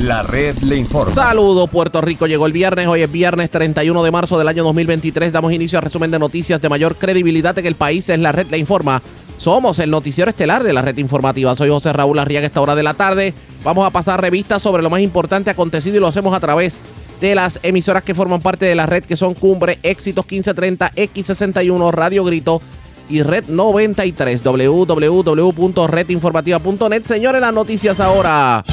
La red le informa. Saludos, Puerto Rico. Llegó el viernes. Hoy es viernes 31 de marzo del año 2023. Damos inicio a resumen de noticias de mayor credibilidad en el país. Es la red le informa. Somos el noticiero estelar de la red informativa. Soy José Raúl Arriaga. Esta hora de la tarde vamos a pasar revistas sobre lo más importante acontecido y lo hacemos a través de las emisoras que forman parte de la red, que son Cumbre, Éxitos 1530, X61, Radio Grito y Red 93, www.redinformativa.net. Señores, las noticias ahora.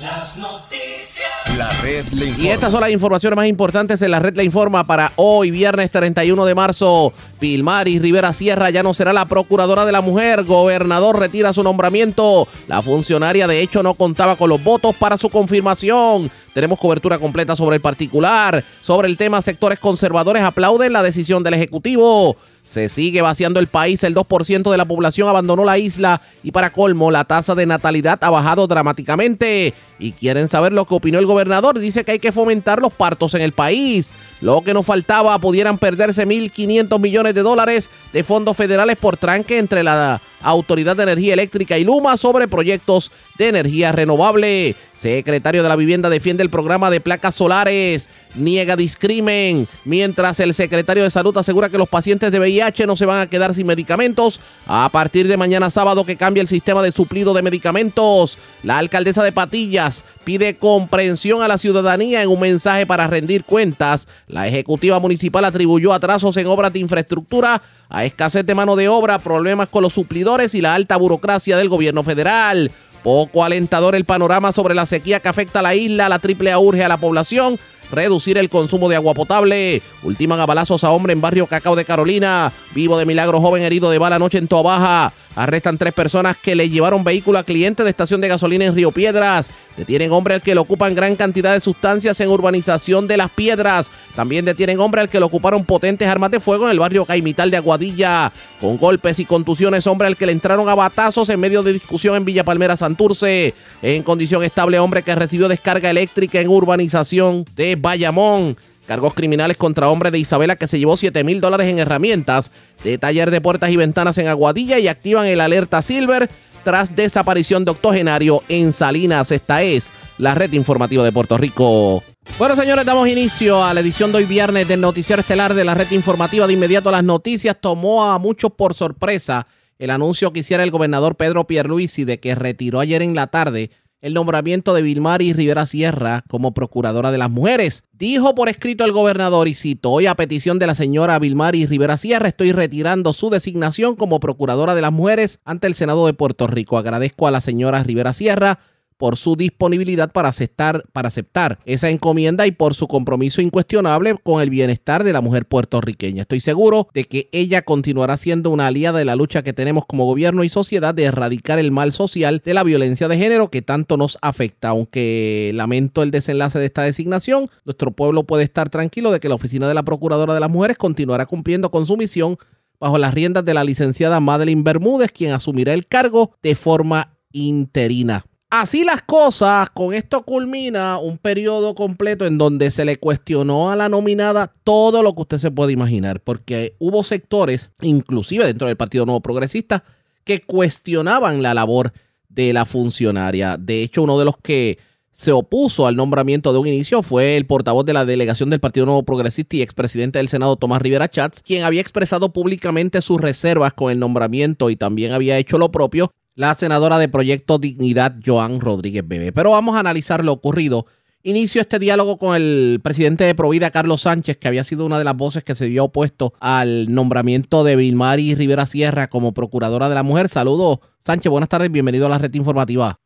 Las noticias. La red le informa. Y estas son las informaciones más importantes en la red Le Informa para hoy, viernes 31 de marzo. Pilmari Rivera Sierra ya no será la procuradora de la mujer. Gobernador retira su nombramiento. La funcionaria de hecho no contaba con los votos para su confirmación. Tenemos cobertura completa sobre el particular. Sobre el tema, sectores conservadores aplauden la decisión del Ejecutivo. Se sigue vaciando el país, el 2% de la población abandonó la isla y para colmo la tasa de natalidad ha bajado dramáticamente. Y quieren saber lo que opinó el gobernador. Dice que hay que fomentar los partos en el país. Lo que nos faltaba, pudieran perderse 1.500 millones de dólares de fondos federales por tranque entre la Autoridad de Energía Eléctrica y Luma sobre proyectos de energía renovable. Secretario de la Vivienda defiende el programa de placas solares, niega discrimen, mientras el secretario de Salud asegura que los pacientes de VIH no se van a quedar sin medicamentos a partir de mañana sábado que cambia el sistema de suplido de medicamentos. La alcaldesa de Patillas pide comprensión a la ciudadanía en un mensaje para rendir cuentas. La ejecutiva municipal atribuyó atrasos en obras de infraestructura a escasez de mano de obra, problemas con los suplidores y la alta burocracia del gobierno federal. Poco alentador el panorama sobre la sequía que afecta a la isla. La AAA urge a la población reducir el consumo de agua potable. Ultiman a balazos a hombre en barrio Cacao de Carolina. Vivo de milagro, joven herido de bala anoche en Toa Baja. Arrestan tres personas que le llevaron vehículo a cliente de estación de gasolina en Río Piedras. Detienen hombre al que le ocupan gran cantidad de sustancias en urbanización de Las Piedras. También detienen hombre al que le ocuparon potentes armas de fuego en el barrio Caimital de Aguadilla. Con golpes y contusiones, hombre al que le entraron a batazos en medio de discusión en Villa Palmera Santurce. En condición estable, hombre que recibió descarga eléctrica en urbanización de Bayamón. Cargos criminales contra hombre de Isabela que se llevó 7 mil dólares en herramientas de taller de puertas y ventanas en Aguadilla y activan el alerta Silver tras desaparición de octogenario en Salinas. Esta es la red informativa de Puerto Rico. Bueno, señores, damos inicio a la edición de hoy viernes del noticiero estelar de la red informativa. De inmediato las noticias tomó a muchos por sorpresa el anuncio que hiciera el gobernador Pedro Pierluisi de que retiró ayer en la tarde el nombramiento de Vilmari Rivera Sierra como procuradora de las mujeres. Dijo por escrito el gobernador, y cito, hoy a petición de la señora Vilmari Rivera Sierra estoy retirando su designación como procuradora de las mujeres ante el Senado de Puerto Rico. Agradezco a la señora Rivera Sierra por su disponibilidad para aceptar, para aceptar esa encomienda y por su compromiso incuestionable con el bienestar de la mujer puertorriqueña. Estoy seguro de que ella continuará siendo una aliada de la lucha que tenemos como gobierno y sociedad de erradicar el mal social de la violencia de género que tanto nos afecta. Aunque lamento el desenlace de esta designación, nuestro pueblo puede estar tranquilo de que la Oficina de la Procuradora de las Mujeres continuará cumpliendo con su misión bajo las riendas de la licenciada Madeline Bermúdez, quien asumirá el cargo de forma interina. Así las cosas, con esto culmina un periodo completo en donde se le cuestionó a la nominada todo lo que usted se puede imaginar, porque hubo sectores, inclusive dentro del Partido Nuevo Progresista, que cuestionaban la labor de la funcionaria. De hecho, uno de los que se opuso al nombramiento de un inicio fue el portavoz de la delegación del Partido Nuevo Progresista y expresidente del Senado, Tomás Rivera Chats, quien había expresado públicamente sus reservas con el nombramiento y también había hecho lo propio la senadora de Proyecto Dignidad, Joan Rodríguez Bebe. Pero vamos a analizar lo ocurrido. Inicio este diálogo con el presidente de Provida, Carlos Sánchez, que había sido una de las voces que se vio opuesto al nombramiento de Vilmari Rivera Sierra como procuradora de la mujer. Saludos, Sánchez, buenas tardes, bienvenido a la red informativa.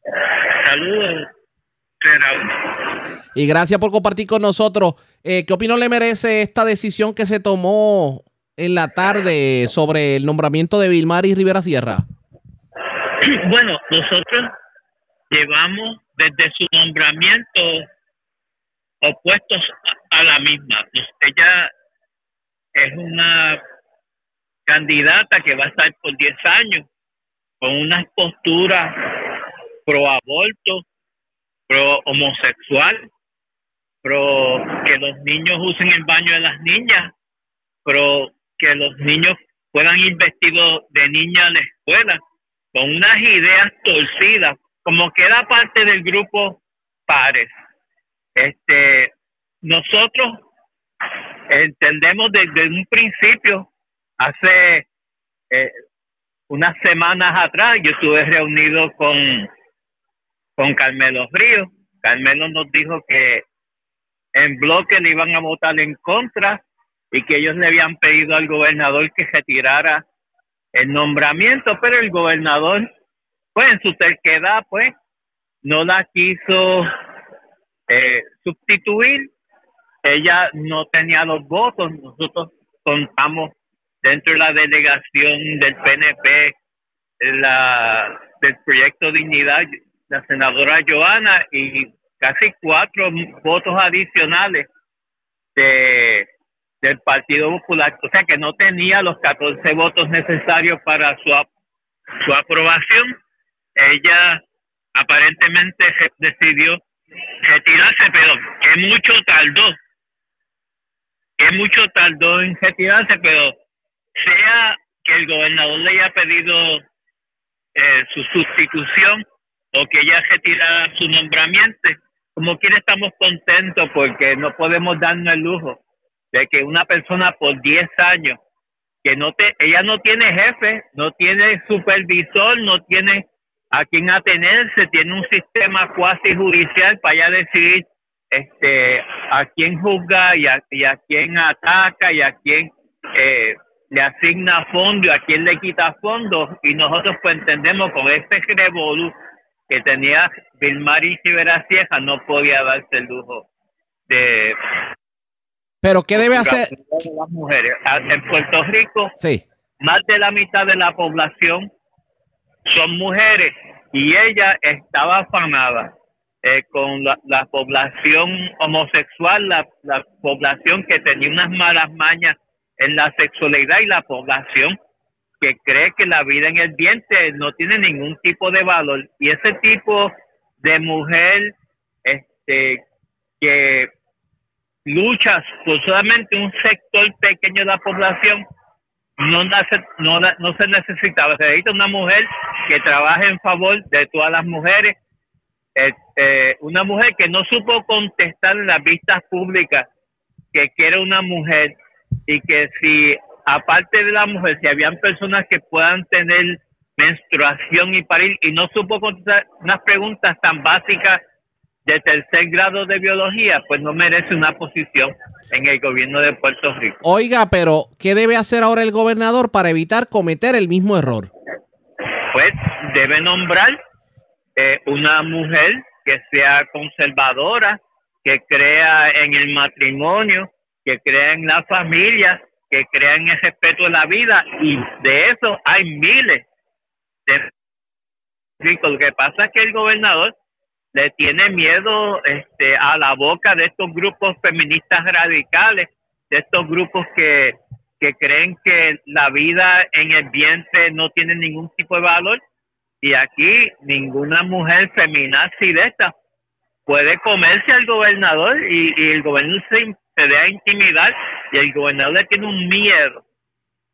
Saludos, Y gracias por compartir con nosotros. Eh, ¿Qué opinión le merece esta decisión que se tomó en la tarde sobre el nombramiento de Vilmari Rivera Sierra? Bueno, nosotros llevamos desde su nombramiento opuestos a, la misma. Ella es una candidata que va a estar por 10 años con unas posturas pro aborto, pro homosexual, pro que los niños usen el baño de las niñas, pro que los niños puedan ir vestidos de niña a la escuela con unas ideas torcidas, como que era parte del grupo pares. Este, nosotros entendemos desde un principio, hace eh, unas semanas atrás, yo estuve reunido con, con Carmelo Ríos. Carmelo nos dijo que en bloque le iban a votar en contra y que ellos le habían pedido al gobernador que retirara el nombramiento, pero el gobernador, pues en su terquedad, pues no la quiso eh, sustituir. Ella no tenía los votos. Nosotros contamos dentro de la delegación del PNP la, del proyecto Dignidad, la senadora Joana y casi cuatro votos adicionales de del Partido Popular, o sea que no tenía los 14 votos necesarios para su, su aprobación. Ella aparentemente decidió retirarse, pero que mucho tardó, que mucho tardó en retirarse, pero sea que el gobernador le haya pedido eh, su sustitución o que ella retirara su nombramiento, como quiera estamos contentos porque no podemos darnos el lujo de que una persona por 10 años, que no te, ella no tiene jefe, no tiene supervisor, no tiene a quien atenerse, tiene un sistema cuasi judicial para ya decidir este, a quién juzga y a, a quién ataca y a quién eh, le asigna fondos y a quién le quita fondos. Y nosotros pues entendemos con este revolú que tenía Vilmar y Rivera Cieja, no podía darse el lujo de pero ¿qué debe hacer? Las mujeres. Ah, en Puerto Rico, sí. más de la mitad de la población son mujeres y ella estaba afanada eh, con la, población homosexual, la, la población que tenía unas malas mañas en la sexualidad y la población que cree que la vida en el diente no tiene ningún tipo de valor. Y ese tipo de mujer este, que luchas por solamente un sector pequeño de la población, no, no, se necesitaba. Se necesita una mujer que trabaje en favor de todas las mujeres, este, una mujer que no supo contestar en las vistas públicas que quiere una mujer y que si aparte de la mujer, si habían personas que puedan tener menstruación y parir y no supo contestar unas preguntas tan básicas de tercer grado de biología, pues no merece una posición en el gobierno de Puerto Rico. Oiga, pero ¿qué debe hacer ahora el gobernador para evitar cometer el mismo error? Pues debe nombrar eh, una mujer que sea conservadora, que crea en el matrimonio, que crea en la familia, que crea en el respeto de la vida y de eso hay miles de Lo que pasa es que el gobernador le tiene miedo este, a la boca de estos grupos feministas radicales, de estos grupos que, que creen que la vida en el vientre no tiene ningún tipo de valor. Y aquí ninguna mujer feminazi de esta puede comerse al gobernador y, el gobernador se, se deja intimidar y el gobernador le tiene un miedo.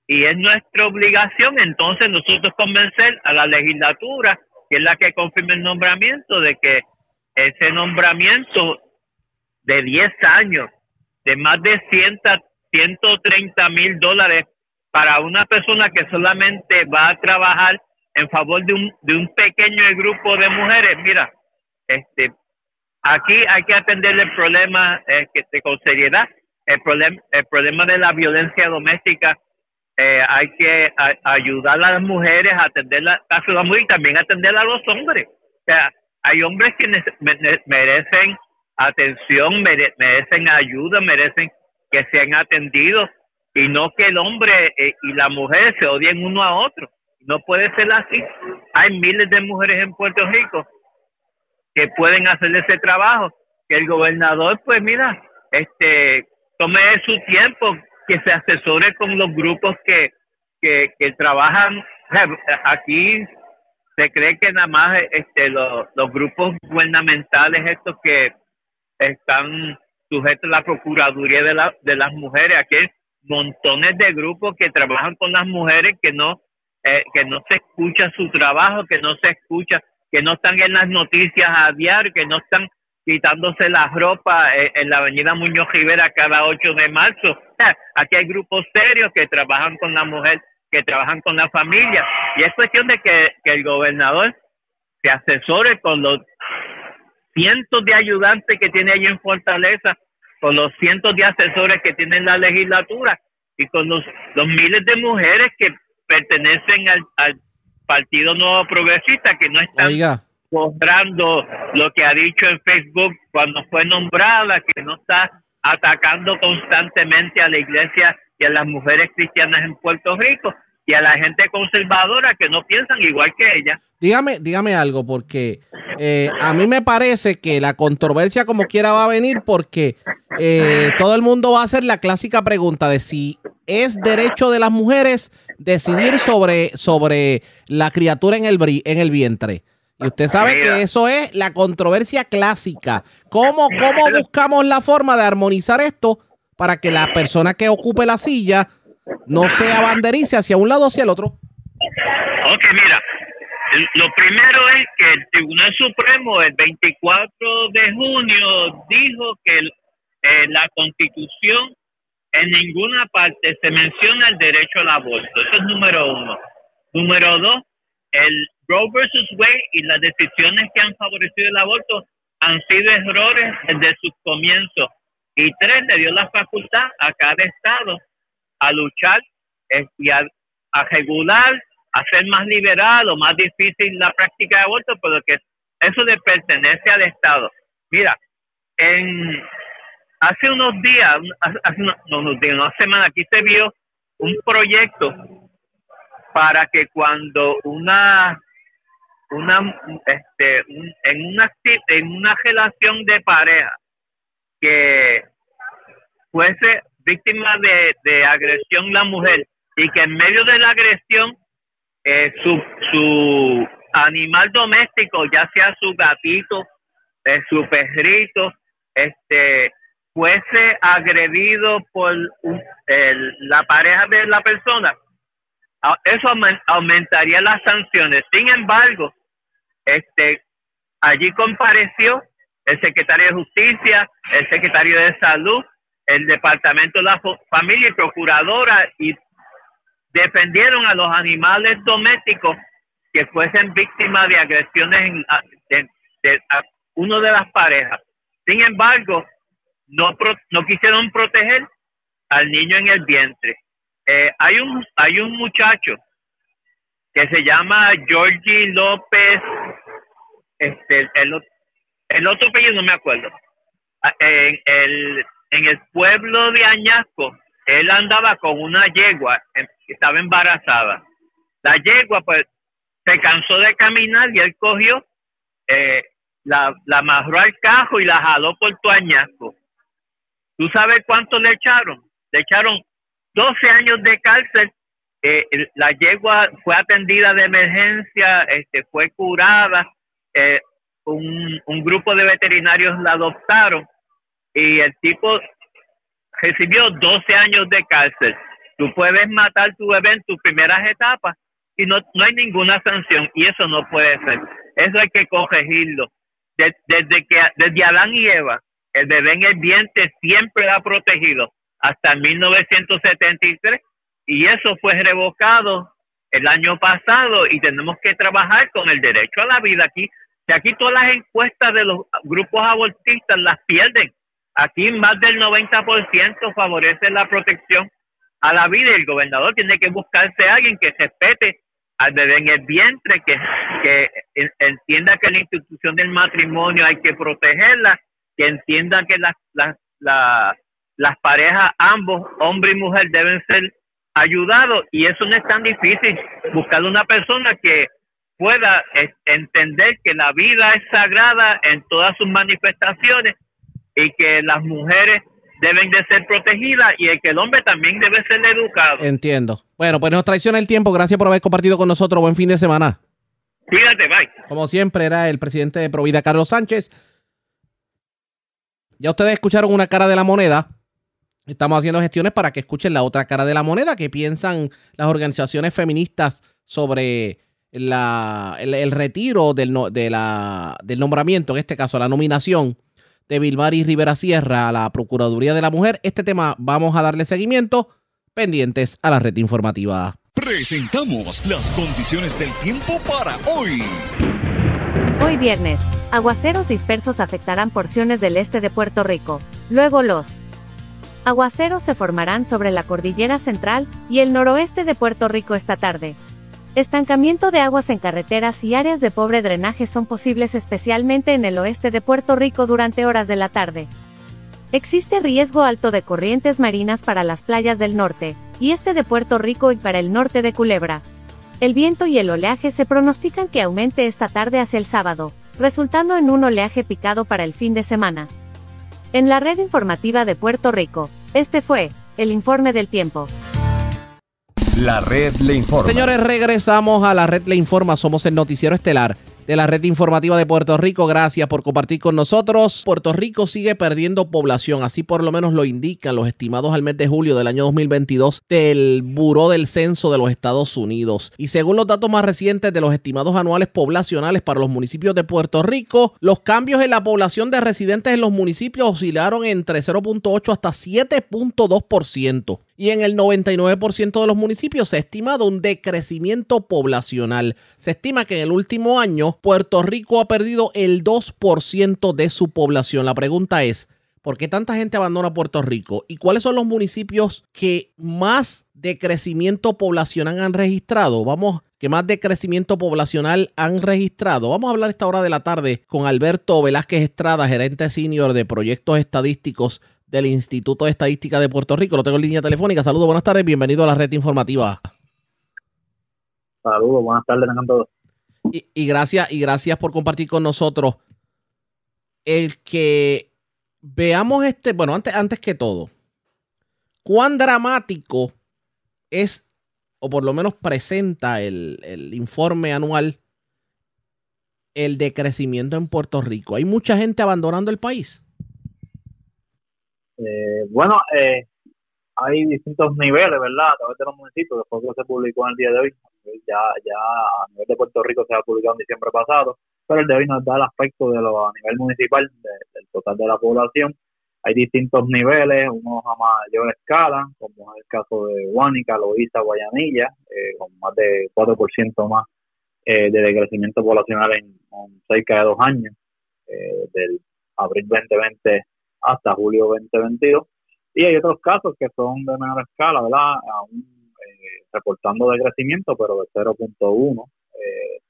Y es nuestra obligación entonces nosotros convencer a la legislatura que es la que confirma el nombramiento, de que ese nombramiento de 10 años, de más de 100, 130 mil dólares para una persona que solamente va a trabajar en favor de un, de un pequeño grupo de mujeres, mira, este, aquí hay que atender el problema eh, que, con seriedad, el problema, el problema de la violencia doméstica eh, hay que ayudar a las mujeres a atender la caso de la mujer y también atender a los hombres. O sea, hay hombres que merecen atención, merecen ayuda, merecen que sean atendidos y no que el hombre eh, y la mujer se odien uno a otro. No puede ser así. Hay miles de mujeres en Puerto Rico que pueden hacer ese trabajo. Que el gobernador, pues mira, este, tome su tiempo, que se asesore con los grupos que, que, que trabajan. Aquí se cree que nada más este, los, los grupos gubernamentales, estos que están sujetos a la Procuraduría de, la, de las Mujeres, aquí hay montones de grupos que trabajan con las mujeres que no, eh, que no se escucha su trabajo, que no se escucha, que no están en las noticias a diario, que no están quitándose la ropa en, en la avenida Muñoz Rivera cada 8 de marzo. Aquí hay grupos serios que trabajan con la mujer, que trabajan con la familia. Y es cuestión de que, el gobernador se asesore con los cientos de ayudantes que tiene allí en Fortaleza, con los cientos de asesores que tiene en la legislatura y con los, los miles de mujeres que pertenecen al, al Partido Nuevo Progresista, que no están Oiga, mostrando lo que ha dicho en Facebook cuando fue nombrada, que no está atacando constantemente a la iglesia y a las mujeres cristianas en Puerto Rico y a la gente conservadora que no piensan igual que ella. dígame, dígame algo, porque eh, a mí me parece que la controversia como quiera va a venir porque eh, todo el mundo va a hacer la clásica pregunta de si es derecho de las mujeres decidir sobre, sobre la criatura en el, en el vientre. Y usted sabe Mira. que eso es la controversia clásica. ¿Cómo, ¿Cómo buscamos la forma de armonizar esto para que la persona que ocupe la silla no sea banderice hacia un lado o hacia el otro? Ok, mira, lo primero es que el Tribunal Supremo el 24 de junio dijo que el- eh, la Constitución en ninguna parte se menciona el derecho al aborto. Eso es número uno. Número dos, el Roe versus Wade y las decisiones que han favorecido el aborto han sido errores desde sus comienzos. Y tres, le dio la facultad a cada estado a luchar eh, y a, regular, a ser más liberal o más difícil la práctica de aborto, pero que eso le pertenece al Estado. Mira, en hace unos días, hace hace unos, no, unos días, una semana, aquí se vio un proyecto para que cuando una una este un- en una en una relación de pareja que fuese víctima de, de agresión la mujer y que en medio de la agresión eh, su, su animal doméstico, ya sea su gatito, eh, su perrito, este fuese agredido por un- el- la pareja de la persona, eso aumen- aumentaría las sanciones. Sin embargo, este allí compareció el secretario de Justicia, el secretario de Salud, el Departamento de la Familia y Procuradora y defendieron a los animales domésticos que fuesen víctimas de agresiones en- de, de- uno de las parejas. Sin embargo, no, no quisieron proteger al niño en el vientre. Eh, hay un hay un muchacho que se llama Georgie López, este, el, el otro apellido no me acuerdo. Ah, En el, en el pueblo de Añasco, él andaba con una yegua em, estaba embarazada. La yegua, pues, se cansó de caminar y él cogió, eh, la, la amarró al cajo y la jaló por tu Añasco. ¿Tú sabes cuánto le echaron? Le echaron 12 años de cárcel. Eh, la yegua fue atendida de emergencia, este, fue curada. eh, un, un grupo de veterinarios la adoptaron y el tipo recibió 12 años de cárcel. Tú puedes matar tu bebé en tus primeras etapas y no, no hay ninguna sanción y eso no puede ser. Eso hay que corregirlo. De- desde que desde Adán y Eva, el bebé en el vientre siempre ha protegido hasta 1973 y eso fue revocado el año pasado y tenemos que trabajar con el derecho a la vida aquí. Si aquí todas las encuestas de los grupos abortistas las pierden, aquí más del 90% favorece la protección a la vida y el gobernador tiene que buscarse a alguien que respete al bebé en el vientre, que, que en- entienda que la institución del matrimonio hay que protegerla, que entienda que las, las, la- las parejas, ambos, hombre y mujer, deben ser ayudados y eso no es tan difícil, buscar una persona que pueda eh, entender que la vida es sagrada en todas sus manifestaciones y que las mujeres deben de ser protegidas y el que el hombre también debe ser educado. Entiendo. Bueno, pues nos traiciona el tiempo. Gracias por haber compartido con nosotros. Buen fin de semana. Fíjate, bye. Como siempre, era el presidente de Provida, Carlos Sánchez. Ya ustedes escucharon una cara de la moneda. Estamos haciendo gestiones para que escuchen la otra cara de la moneda, que piensan las organizaciones feministas sobre la, el, el retiro del, no- de la- del nombramiento, en este caso la nominación de Vilmari Rivera Sierra a la Procuraduría de la Mujer. Este tema vamos a darle seguimiento pendientes a la red informativa. Presentamos las condiciones del tiempo para hoy. Hoy viernes, aguaceros dispersos afectarán porciones del este de Puerto Rico. Luego los aguaceros se formarán sobre la cordillera central y el noroeste de Puerto Rico esta tarde. Estancamiento de aguas en carreteras y áreas de pobre drenaje son posibles especialmente en el oeste de Puerto Rico durante horas de la tarde. Existe riesgo alto de corrientes marinas para las playas del norte y este de Puerto Rico y para el norte de Culebra. El viento y el oleaje se pronostican que aumente esta tarde hacia el sábado, resultando en un oleaje picado para el fin de semana. En la red informativa de Puerto Rico, este fue el informe del tiempo. La red le informa. Señores, regresamos a la red le informa. Somos el noticiero estelar de la red informativa de Puerto Rico. Gracias por compartir con nosotros. Puerto Rico sigue perdiendo población, así por lo menos lo indican los estimados al mes de julio del año 2022 del Buró del Censo de los Estados Unidos. Y según los datos más recientes de los estimados anuales poblacionales para los municipios de Puerto Rico, los cambios en la población de residentes en los municipios oscilaron entre 0.8 hasta 7.2% y en el 99% de los municipios se ha estimado un decrecimiento poblacional. Se estima que en el último año Puerto Rico ha perdido el 2% de su población. La pregunta es, ¿por qué tanta gente abandona Puerto Rico? ¿Y cuáles son los municipios que más decrecimiento poblacional han registrado? Vamos que más decrecimiento poblacional han registrado. Vamos a hablar esta hora de la tarde con Alberto Velázquez Estrada, gerente senior de proyectos estadísticos del Instituto de Estadística de Puerto Rico. Lo tengo en línea telefónica. Saludos, buenas tardes, bienvenido a la red informativa. Saludos, buenas tardes, todos. Y, y, gracias, y gracias por compartir con nosotros. El que veamos este, bueno, antes, antes que todo, cuán dramático es, o por lo menos presenta el, el informe anual, el decrecimiento en Puerto Rico. Hay mucha gente abandonando el país. Eh, bueno, eh, hay distintos niveles, ¿verdad? A través de los municipios, después que se publicó en el día de hoy, ya, ya a nivel de Puerto Rico se ha publicado en diciembre pasado, pero el de hoy nos da el aspecto de lo a nivel municipal, del total de la población. Hay distintos niveles, unos a mayor escala, como es el caso de Guánica, Loíza, Guayanilla, eh, con más de 4% más eh, de decrecimiento poblacional en, en, cerca de dos años, eh, del abril 2020 hasta julio 2022. Y hay otros casos que son de menor escala, ¿verdad? Aún eh, reportando decrecimiento, pero de 0.1 eh,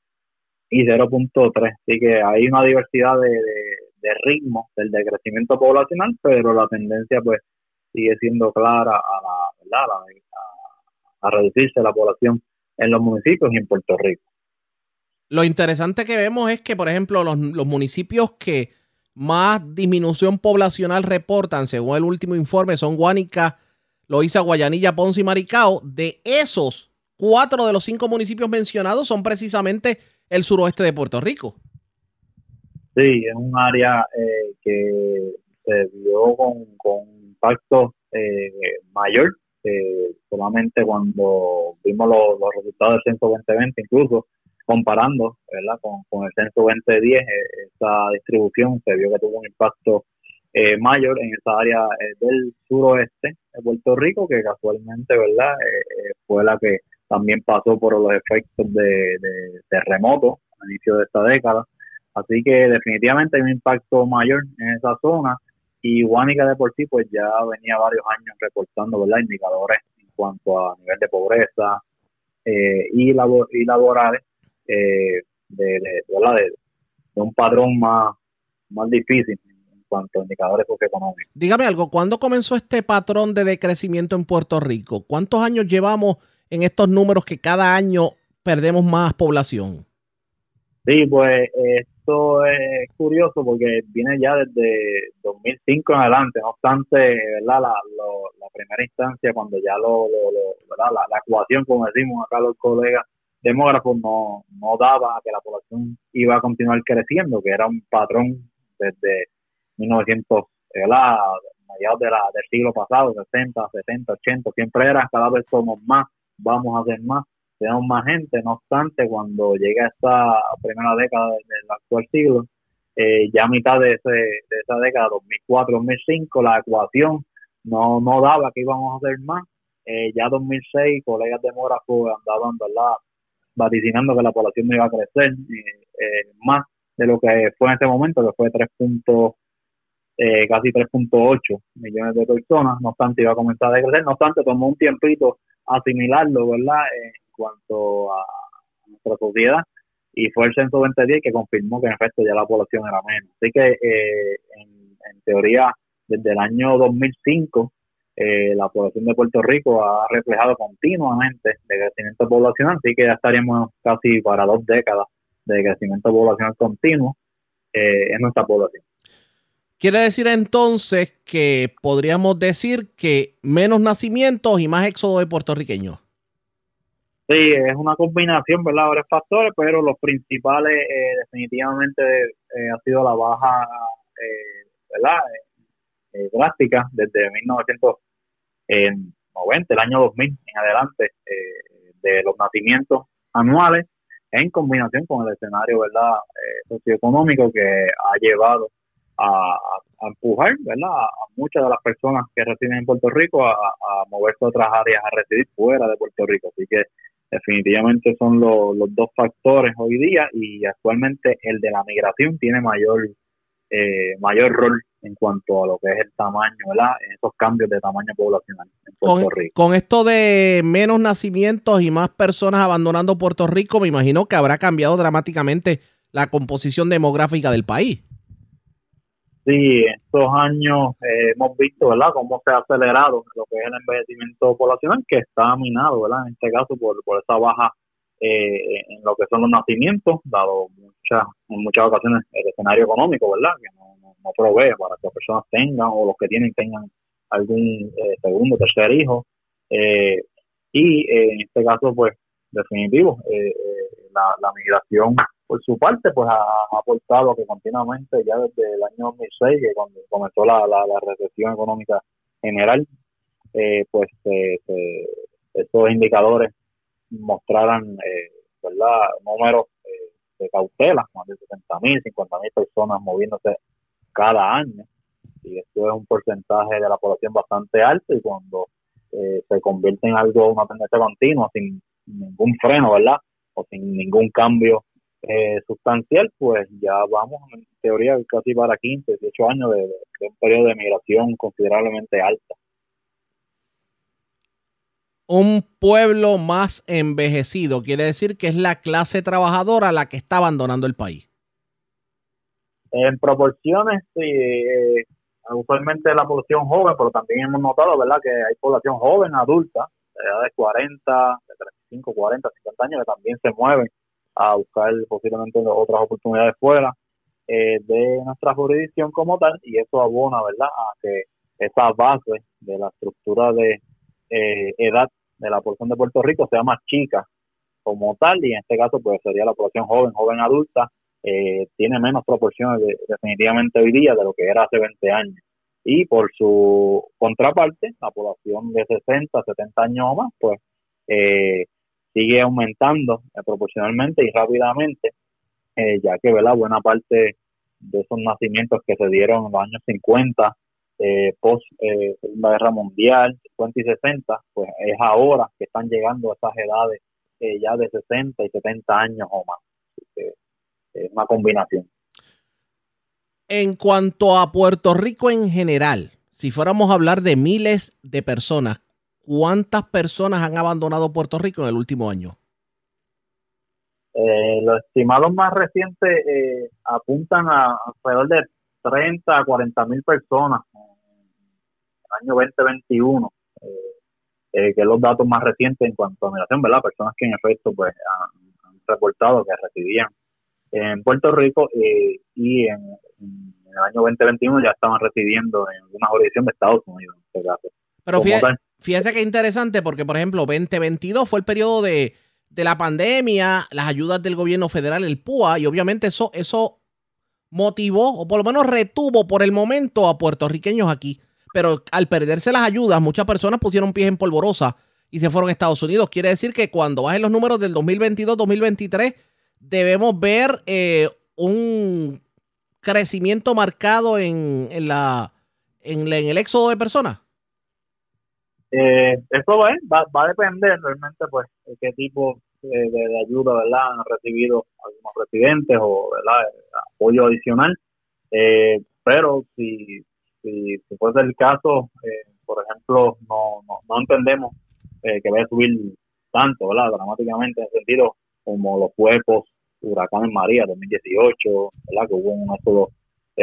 y 0.3. Así que hay una diversidad de, de, ritmo del decrecimiento poblacional, pero la tendencia pues sigue siendo clara a, la, ¿verdad? A, a reducirse la población en los municipios y en Puerto Rico. Lo interesante que vemos es que, por ejemplo, los municipios que más disminución poblacional reportan, según el último informe, son Guánica, Loíza, Guayanilla, Ponce y Maricao. De esos, cuatro de los cinco municipios mencionados son precisamente el suroeste de Puerto Rico. Sí, es un área eh, que se vio con, con impacto eh, mayor, eh, solamente cuando vimos los, resultados del Censo 2020, incluso comparando ¿verdad? Con, el censo 2010, eh, esa distribución se vio que tuvo un impacto eh, mayor en esa área eh, del suroeste de Puerto Rico, que casualmente verdad fue la que también pasó por los efectos de, terremoto a inicio de esta década. Así que definitivamente hay un impacto mayor en esa zona y Guánica de por sí pues ya venía varios años reportando ¿verdad? indicadores en cuanto a nivel de pobreza y, y laborales eh, de, de, un padrón más, más difícil en cuanto a indicadores socioeconómicos. Dígame algo, ¿cuándo comenzó este patrón de decrecimiento en Puerto Rico? ¿Cuántos años llevamos en estos números que cada año perdemos más población? Sí, pues esto es curioso porque viene ya desde 2005 en adelante, no obstante, ¿verdad? La, la primera instancia, cuando ya lo, ¿verdad? La, la, ecuación, como decimos acá los colegas, demógrafos no, no daba que la población iba a continuar creciendo, que era un patrón desde 1900, la mediados de la, del siglo pasado, 60, 70, 80, siempre era cada vez somos más, vamos a hacer más, tenemos más gente, no obstante, cuando llega esta primera década del actual siglo, eh, ya a mitad de, ese, de esa década 2004-2005 la ecuación no, no daba que íbamos a hacer más. Eh, ya 2006 colegas demógrafos andaban ¿verdad? Vaticinando que la población no iba a crecer eh, más de lo que fue en ese momento, que fue 3. Eh, casi 3.8 millones de personas, no obstante iba a comenzar a decrecer, no obstante tomó un tiempito asimilarlo, ¿verdad? En cuanto a nuestra sociedad y fue el censo 2010 que confirmó que en efecto ya la población era menos. Así que eh, en, teoría desde el año 2005 eh, la población de Puerto Rico ha reflejado continuamente de crecimiento poblacional, así que ya estaríamos casi para dos décadas de crecimiento poblacional continuo eh, en nuestra población. Quiere decir entonces que podríamos decir que menos nacimientos y más éxodo de puertorriqueños. Sí, es una combinación, ¿verdad? Varios factores, pero los principales eh, definitivamente eh, ha sido la baja, eh, ¿verdad? drástica desde 1990, el año 2000 en adelante, de los nacimientos anuales, en combinación con el escenario, ¿verdad? socioeconómico que ha llevado a, empujar, ¿verdad? A, muchas de las personas que residen en Puerto Rico a, a moverse a otras áreas a residir fuera de Puerto Rico. Así que definitivamente son los dos factores hoy día y actualmente el de la migración tiene mayor eh, mayor rol en cuanto a lo que es el tamaño, ¿verdad? Esos cambios de tamaño poblacional en Puerto con, Rico. Con esto de menos nacimientos y más personas abandonando Puerto Rico, me imagino que habrá cambiado dramáticamente la composición demográfica del país. Sí, estos años eh, hemos visto, ¿verdad?, cómo se ha acelerado lo que es el envejecimiento poblacional, que está minado, ¿verdad?, en este caso por, por esa baja eh, en lo que son los nacimientos, dado muchas, en muchas ocasiones el escenario económico, ¿verdad?, que no, provee para que las personas tengan o los que tienen tengan algún eh, segundo, tercer hijo. y en este caso, pues, definitivo, la, la migración por su parte, pues ha, aportado que continuamente, ya desde el año 2006, que cuando comenzó la, la, recesión económica general, eh, pues estos indicadores mostraran, eh, ¿verdad?, números eh, de cautela, más de 60 mil, 50 mil personas moviéndose cada año. Y esto es un porcentaje de la población bastante alto y cuando eh, se convierte en algo, una tendencia continua, sin ningún freno, ¿verdad? O sin ningún cambio eh, sustancial, pues ya vamos en teoría casi para 15, 18 años de, un periodo de migración considerablemente alta. Un pueblo más envejecido quiere decir que es la clase trabajadora la que está abandonando el país. En proporciones, sí, eh, usualmente la población joven, pero también hemos notado, ¿verdad?, que hay población joven, adulta, de edad de 40, de 35, 40, 50 años, que también se mueven a buscar posiblemente otras oportunidades fuera eh, de nuestra jurisdicción como tal y eso abona, ¿verdad?, a que esa base de la estructura de eh, edad de la población de Puerto Rico sea más chica como tal y en este caso pues sería la población joven, joven adulta, eh, tiene menos proporciones definitivamente hoy día de lo que era hace 20 años. Y por su contraparte, la población de 60, 70 años o más, pues eh, sigue aumentando eh, proporcionalmente y rápidamente, ya que ¿verdad? buena parte de esos nacimientos que se dieron en los años 50, eh, post Segunda Guerra Mundial, 50 y 60, pues es ahora que están llegando a esas edades ya de 60 y 70 años o más. es una combinación. En cuanto a Puerto Rico en general, si fuéramos a hablar de miles de personas, ¿cuántas personas han abandonado Puerto Rico en el último año? Eh, los estimados más recientes eh, apuntan a alrededor de 30 a 40 mil personas año 2021, eh, eh, que es los datos más recientes en cuanto a migración, ¿verdad? Personas que en efecto pues han, reportado que residían en Puerto Rico y en, el año 2021 ya estaban residiendo en una jurisdicción de Estados Unidos, en este caso. Pero fíjate, fíjese que interesante porque, por ejemplo, 2022 fue el periodo de, la pandemia, las ayudas del gobierno federal, el PUA, y obviamente eso, eso motivó, o por lo menos retuvo por el momento a puertorriqueños aquí. Pero al perderse las ayudas, muchas personas pusieron pies en polvorosa y se fueron a Estados Unidos. Quiere decir que cuando bajen los números del 2022-2023, debemos ver eh, un crecimiento marcado en, en la, en, el éxodo de personas? Eh, eso va, va, a depender realmente pues de qué tipo de, ayuda verdad han recibido algunos residentes o verdad apoyo adicional eh, pero si, si, si, fuese el caso eh, por ejemplo no, no, no entendemos eh, que vaya a subir tanto verdad dramáticamente en el sentido como los cuerpos huracán María 2018 verdad que hubo un éxodo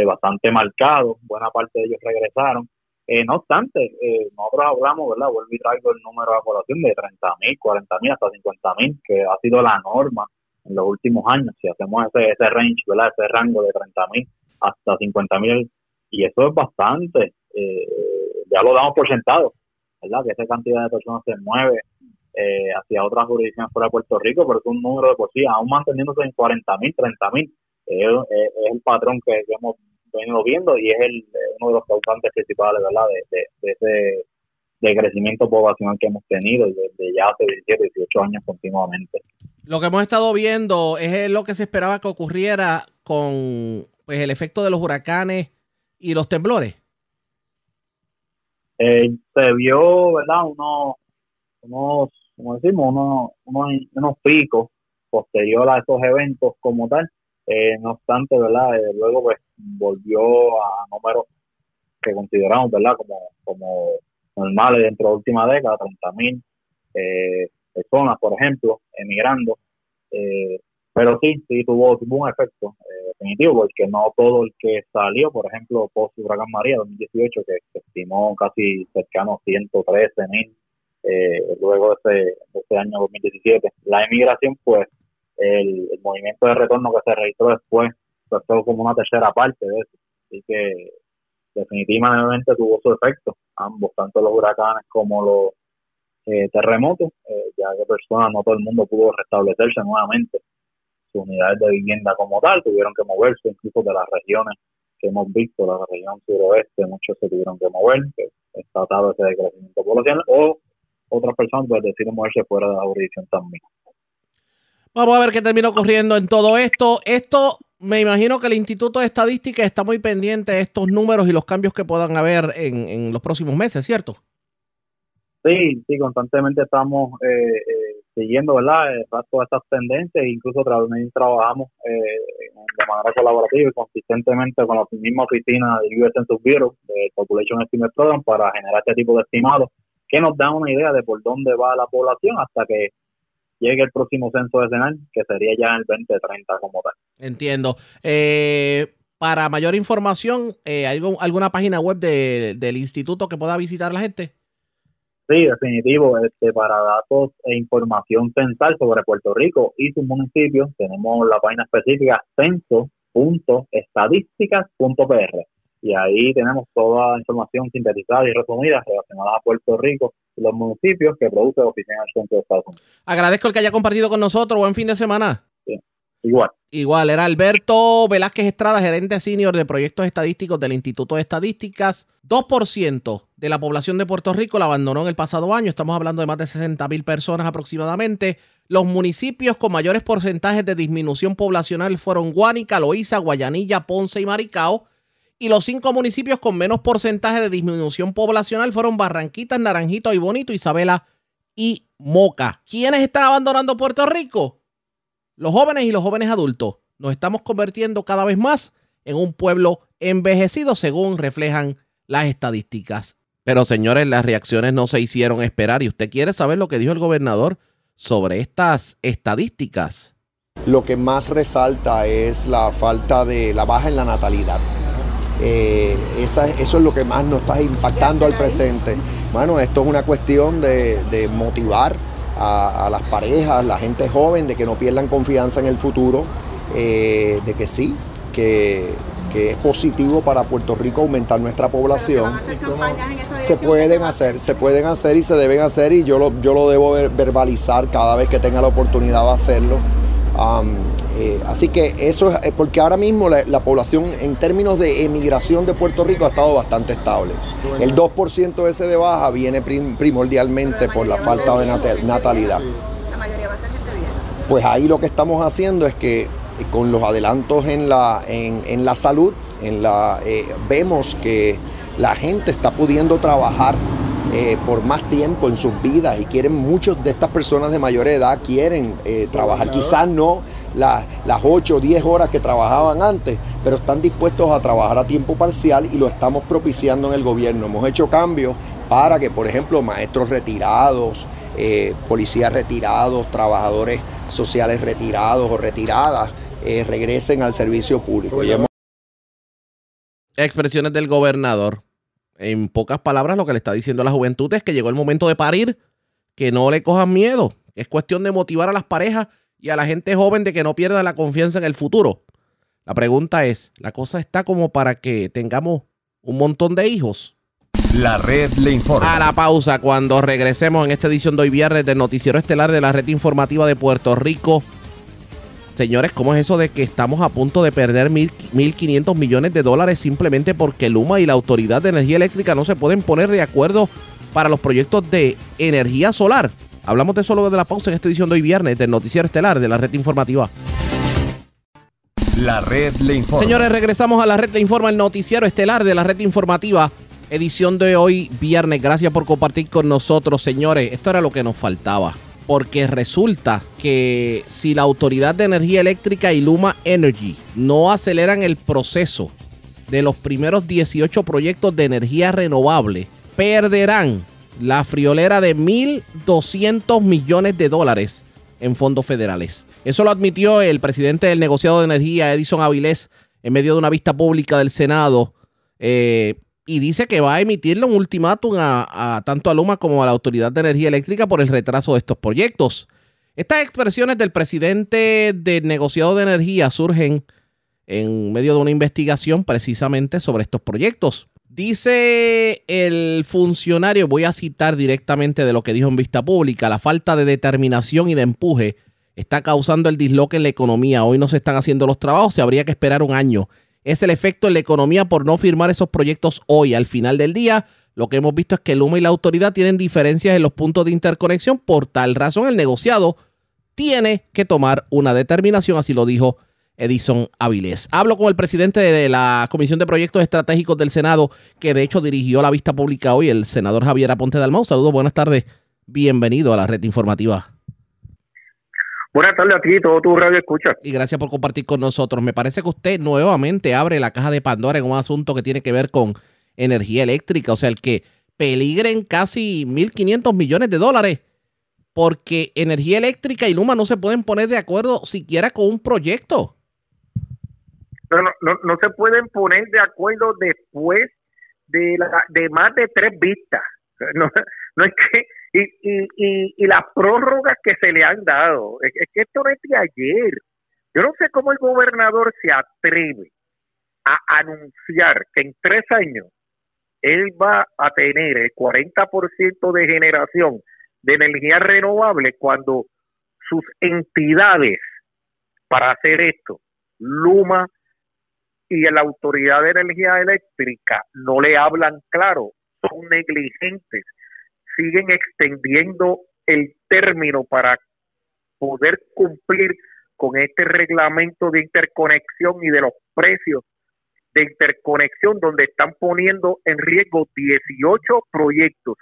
bastante marcado buena parte de ellos regresaron eh, no obstante, eh, nosotros hablamos, ¿verdad? Vuelvo y traigo el número de población de 30.000, 40.000 hasta 50.000, que ha sido la norma en los últimos años. Si hacemos ese, ese range, ¿verdad? Ese rango de 30.000 hasta 50.000, y eso es bastante, eh, ya lo damos por sentado, ¿verdad? Que esa cantidad de personas se mueve eh, hacia otras jurisdicciones fuera de Puerto Rico, pero es un número de por sí, aún manteniéndose en 40.000, 30.000, es, es el patrón que, hemos venido viendo y es el, uno de los causantes principales ¿verdad? De, de, ese de crecimiento poblacional que hemos tenido desde ya hace 17, 18 años continuamente. Lo que hemos estado viendo es lo que se esperaba que ocurriera con pues, el efecto de los huracanes y los temblores. Eh, se vio, ¿verdad? Unos, unos como decimos, unos, unos, unos picos posterior a esos eventos como tal, eh, no obstante, ¿verdad? Eh, luego pues volvió a números que consideramos, ¿verdad? Como, como normales dentro de la última década, 30 mil eh, personas, por ejemplo, emigrando. Pero sí, sí tuvo, tuvo un efecto definitivo, porque no todo el que salió, por ejemplo, post Huracán María 2018, que, se estimó casi cercano a 113 mil luego de ese, de ese año 2017, la emigración pues el, movimiento de retorno que se registró después fue todo como una tercera parte de eso. Así que definitivamente tuvo su efecto, ambos, tanto los huracanes como los eh, terremotos, eh, ya que personas, no todo el mundo pudo restablecerse nuevamente unidades de vivienda como tal, tuvieron que moverse incluso de las regiones que hemos visto, la región suroeste, muchos se tuvieron que mover, que está atado ese decrecimiento poblacional, o otras personas pues deciden moverse fuera de la jurisdicción también. Vamos a ver qué termina ocurriendo en todo esto. Esto, me imagino que el Instituto de Estadística está muy pendiente de estos números y los cambios que puedan haber en, los próximos meses, ¿cierto? Sí, sí, constantemente estamos eh, siguiendo, ¿verdad? Eh, todas estas tendencias, incluso también trabajamos de manera colaborativa y consistentemente con la misma oficina de US Census Bureau, de Population Estimate Program, para generar este tipo de estimados que nos dan una idea de por dónde va la población hasta que llegue el próximo censo de Senal, que sería ya el 2030 como tal. Entiendo. Eh, para mayor información, eh, ¿alguna página web del instituto que pueda visitar la gente? Sí, definitivo. Este, para datos e información censal sobre Puerto Rico y sus municipios, tenemos la página específica censo.estadísticas.pr y ahí tenemos toda la información sintetizada y resumida relacionada a Puerto Rico y los municipios que produce la Oficina del Centro de Estados Unidos. Agradezco el que haya compartido con nosotros. Buen fin de semana. igual. Igual, era Alberto Velázquez Estrada, gerente senior de proyectos estadísticos del Instituto de Estadísticas. 2% de la población de Puerto Rico la abandonó en el pasado año. Estamos hablando de más de 60 mil personas aproximadamente. Los municipios con mayores porcentajes de disminución poblacional fueron Guánica, Loíza, Guayanilla, Ponce y Maricao y los cinco municipios con menos porcentaje de disminución poblacional fueron Barranquitas, Naranjito y Bonito, Isabela y Moca. ¿Quiénes están abandonando Puerto Rico? Los jóvenes y los jóvenes adultos. Nos estamos convirtiendo cada vez más en un pueblo envejecido según reflejan las estadísticas. Pero señores, las reacciones no se hicieron esperar y usted quiere saber lo que dijo el gobernador sobre estas estadísticas. Lo que más resalta es la falta de la baja en la natalidad. Eh, eso es lo que más nos está impactando al presente. Bueno, esto es una cuestión de, motivar a, las parejas, la gente joven, de que no pierdan confianza en el futuro, eh, de que sí, que, es positivo para Puerto Rico aumentar nuestra población. Se, pueden hacer, se pueden hacer y se deben hacer y yo lo, yo lo debo verbalizar cada vez que tenga la oportunidad de hacerlo. Eh, así que eso es eh, porque ahora mismo la, población en términos de emigración de Puerto Rico ha estado bastante estable. El 2% ese de baja viene primordialmente por la falta de natalidad. La mayoría va a ser gente bien. Pues ahí lo que estamos haciendo es que con los adelantos en la, en, la salud, en la, eh, vemos que la gente está pudiendo trabajar eh, por más tiempo en sus vidas y quieren, muchos de estas personas de mayor edad quieren eh, trabajar, quizás no las, las 8 o 10 horas que trabajaban antes, pero están dispuestos a trabajar a tiempo parcial y lo estamos propiciando en el gobierno. Hemos hecho cambios para que, por ejemplo, maestros retirados, eh, policías retirados, trabajadores sociales retirados o retiradas, regresen al servicio público. Expresiones del gobernador en pocas palabras, lo que le está diciendo a la juventud es que llegó el momento de parir, que no le cojan miedo. Es cuestión de motivar a las parejas y a la gente joven de que no pierda la confianza en el futuro. La pregunta es, ¿la cosa está como para que tengamos un montón de hijos? La red le informa. A la pausa, cuando regresemos en esta edición de hoy viernes del Noticiero Estelar de la Red Informativa de Puerto Rico. Señores, ¿cómo es eso de que estamos a punto de perder 1.500 millones de dólares simplemente porque Luma y la Autoridad de Energía Eléctrica no se pueden poner de acuerdo para los proyectos de energía solar? Hablamos de eso luego de la pausa en esta edición de hoy viernes del Noticiero Estelar de la Red Informativa. La Red le informa. Señores, regresamos a la Red le informa, el Noticiero Estelar de la Red Informativa. Edición de hoy viernes. Gracias por compartir con nosotros, señores. Esto era lo que nos faltaba porque resulta que si la Autoridad de Energía Eléctrica y Luma Energy no aceleran el proceso de los primeros 18 proyectos de energía renovable, perderán la friolera de 1.200 millones de dólares en fondos federales. Eso lo admitió el presidente del negociado de energía, Edison Avilés, en medio de una vista pública del Senado. Eh, y dice que va a emitirle un ultimátum a, tanto a Luma como a la Autoridad de Energía Eléctrica por el retraso de estos proyectos. Estas expresiones del presidente del negociado de energía surgen en medio de una investigación precisamente sobre estos proyectos. Dice el funcionario, voy a citar directamente de lo que dijo en vista pública, la falta de determinación y de empuje está causando el disloque en la economía. Hoy no se están haciendo los trabajos, se habría que esperar un año es el efecto en la economía por no firmar esos proyectos hoy. Al final del día, lo que hemos visto es que Luma y la autoridad tienen diferencias en los puntos de interconexión. Por tal razón, el negociado tiene que tomar una determinación, así lo dijo Edison Avilés. Hablo con el presidente de la Comisión de Proyectos Estratégicos del Senado, que de hecho dirigió la vista pública hoy, el senador Javier Aponte Dalmau. Saludos, buenas tardes. Bienvenido a la red informativa. Buenas tardes a ti y todo tu radio escucha. Y gracias por compartir con nosotros. Me parece que usted nuevamente abre la caja de Pandora en un asunto que tiene que ver con energía eléctrica, o sea, el que peligren casi 1.500 millones de dólares porque energía eléctrica y Luma no se pueden poner de acuerdo siquiera con un proyecto. No, no, no, se pueden poner de acuerdo después de, la, de más de tres vistas. No, no es que y, y, y, las prórrogas que se le han dado, es, que esto no es de ayer. Yo no sé cómo el gobernador se atreve a anunciar que en tres años él va a tener el 40% de generación de energía renovable cuando sus entidades para hacer esto, Luma y la Autoridad de Energía Eléctrica, no le hablan claro, son negligentes siguen extendiendo el término para poder cumplir con este reglamento de interconexión y de los precios de interconexión donde están poniendo en riesgo 18 proyectos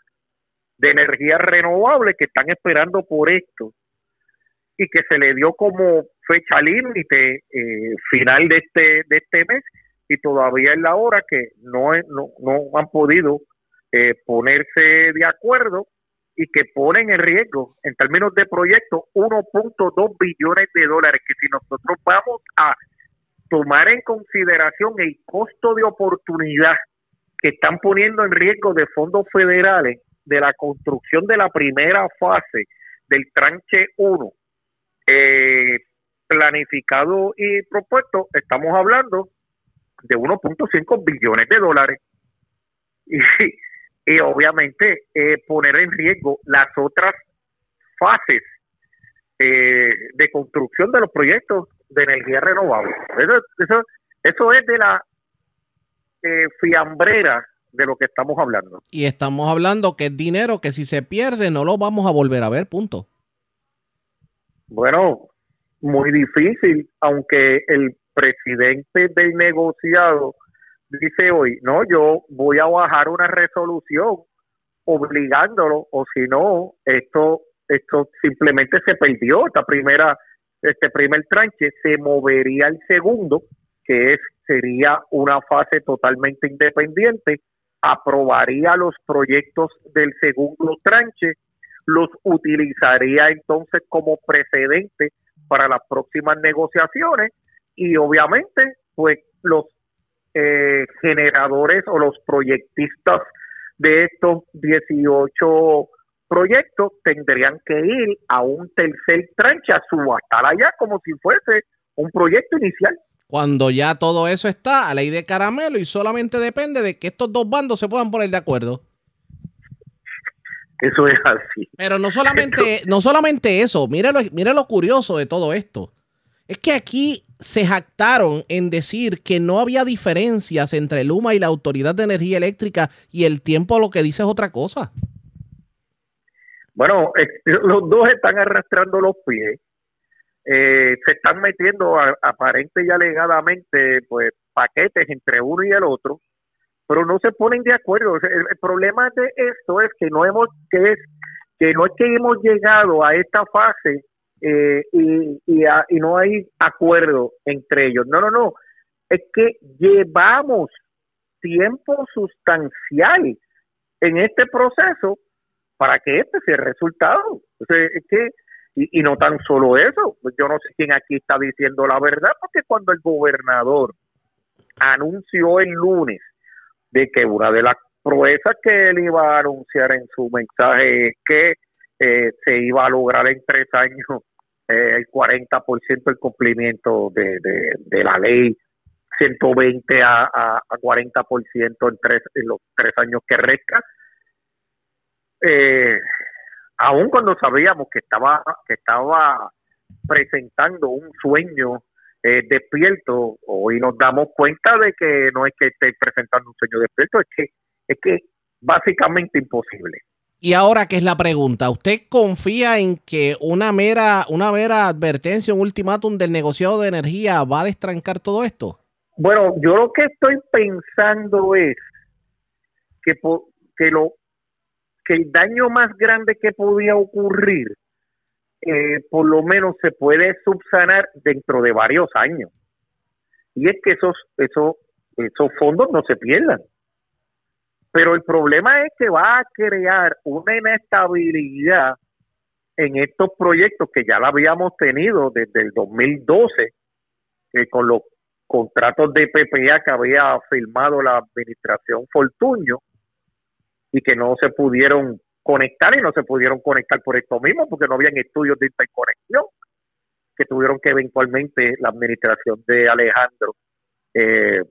de energía renovable que están esperando por esto y que se le dio como fecha límite eh, final de este de este mes y todavía es la hora que no, no, no han podido eh, ponerse de acuerdo y que ponen en riesgo, en términos de proyecto, 1.2 billones de dólares, que si nosotros vamos a tomar en consideración el costo de oportunidad que están poniendo en riesgo de fondos federales de la construcción de la primera fase del tranche 1, eh, planificado y propuesto, estamos hablando de 1.5 billones de dólares. Y y obviamente eh, poner en riesgo las otras fases eh, de construcción de los proyectos de energía renovable. Eso, eso, es de la eh, fiambrera de lo que estamos hablando. Y estamos hablando que es dinero que si se pierde no lo vamos a volver a ver, punto. Bueno, muy difícil, aunque el presidente del negociado dice hoy, no, yo voy a bajar una resolución obligándolo, o si no, esto, esto simplemente se perdió, esta primera, este primer tranche, se movería el segundo, que es, sería una fase totalmente independiente, aprobaría los proyectos del segundo tranche, los utilizaría entonces como precedente para las próximas negociaciones y obviamente pues los eh, generadores o los proyectistas de estos 18 proyectos tendrían que ir a un tercer tranche a subastar allá como si fuese un proyecto inicial. Cuando ya todo eso está a ley de caramelo y solamente depende de que estos dos bandos se puedan poner de acuerdo. Eso es así. Pero no solamente, no solamente eso, mire lo, mire lo curioso de todo esto. Es que aquí se jactaron en decir que no había diferencias entre Luma y la Autoridad de Energía Eléctrica y el tiempo lo que dice es otra cosa. Bueno, los dos están arrastrando los pies, eh, se están metiendo aparente y alegadamente pues paquetes entre uno y el otro, pero no se ponen de acuerdo. El, problema de esto es que no hemos que es que no es que hemos llegado a esta fase eh, y, y, no hay acuerdo entre ellos. No, no, no. Es que llevamos tiempo sustancial en este proceso para que este sea el resultado. es que, y, y no tan solo eso, yo no sé quién aquí está diciendo la verdad, porque cuando el gobernador anunció el lunes de que una de las proezas que él iba a anunciar en su mensaje es que eh, se iba a lograr en tres años eh, el 40% del cumplimiento de, de, la ley 120 a, a, a 40% en, tres, en los tres años que resta. Eh, aun cuando sabíamos que estaba, que estaba presentando un sueño eh, despierto, hoy nos damos cuenta de que no es que esté presentando un sueño despierto, es que es que básicamente imposible. Y ahora, ¿qué es la pregunta? ¿Usted confía en que una mera, una mera advertencia, un ultimátum del negociado de energía va a destrancar todo esto? Bueno, yo lo que estoy pensando es que, que, lo, que el daño más grande que podía ocurrir, eh, por lo menos se puede subsanar dentro de varios años. Y es que esos, esos, esos fondos no se pierdan. Pero el problema es que va a crear una inestabilidad en estos proyectos que ya la habíamos tenido desde el 2012, eh, con los contratos de PPA que había firmado la administración Fortuño y que no se pudieron conectar y no se pudieron conectar por esto mismo porque no habían estudios de interconexión que tuvieron que eventualmente la administración de Alejandro eh,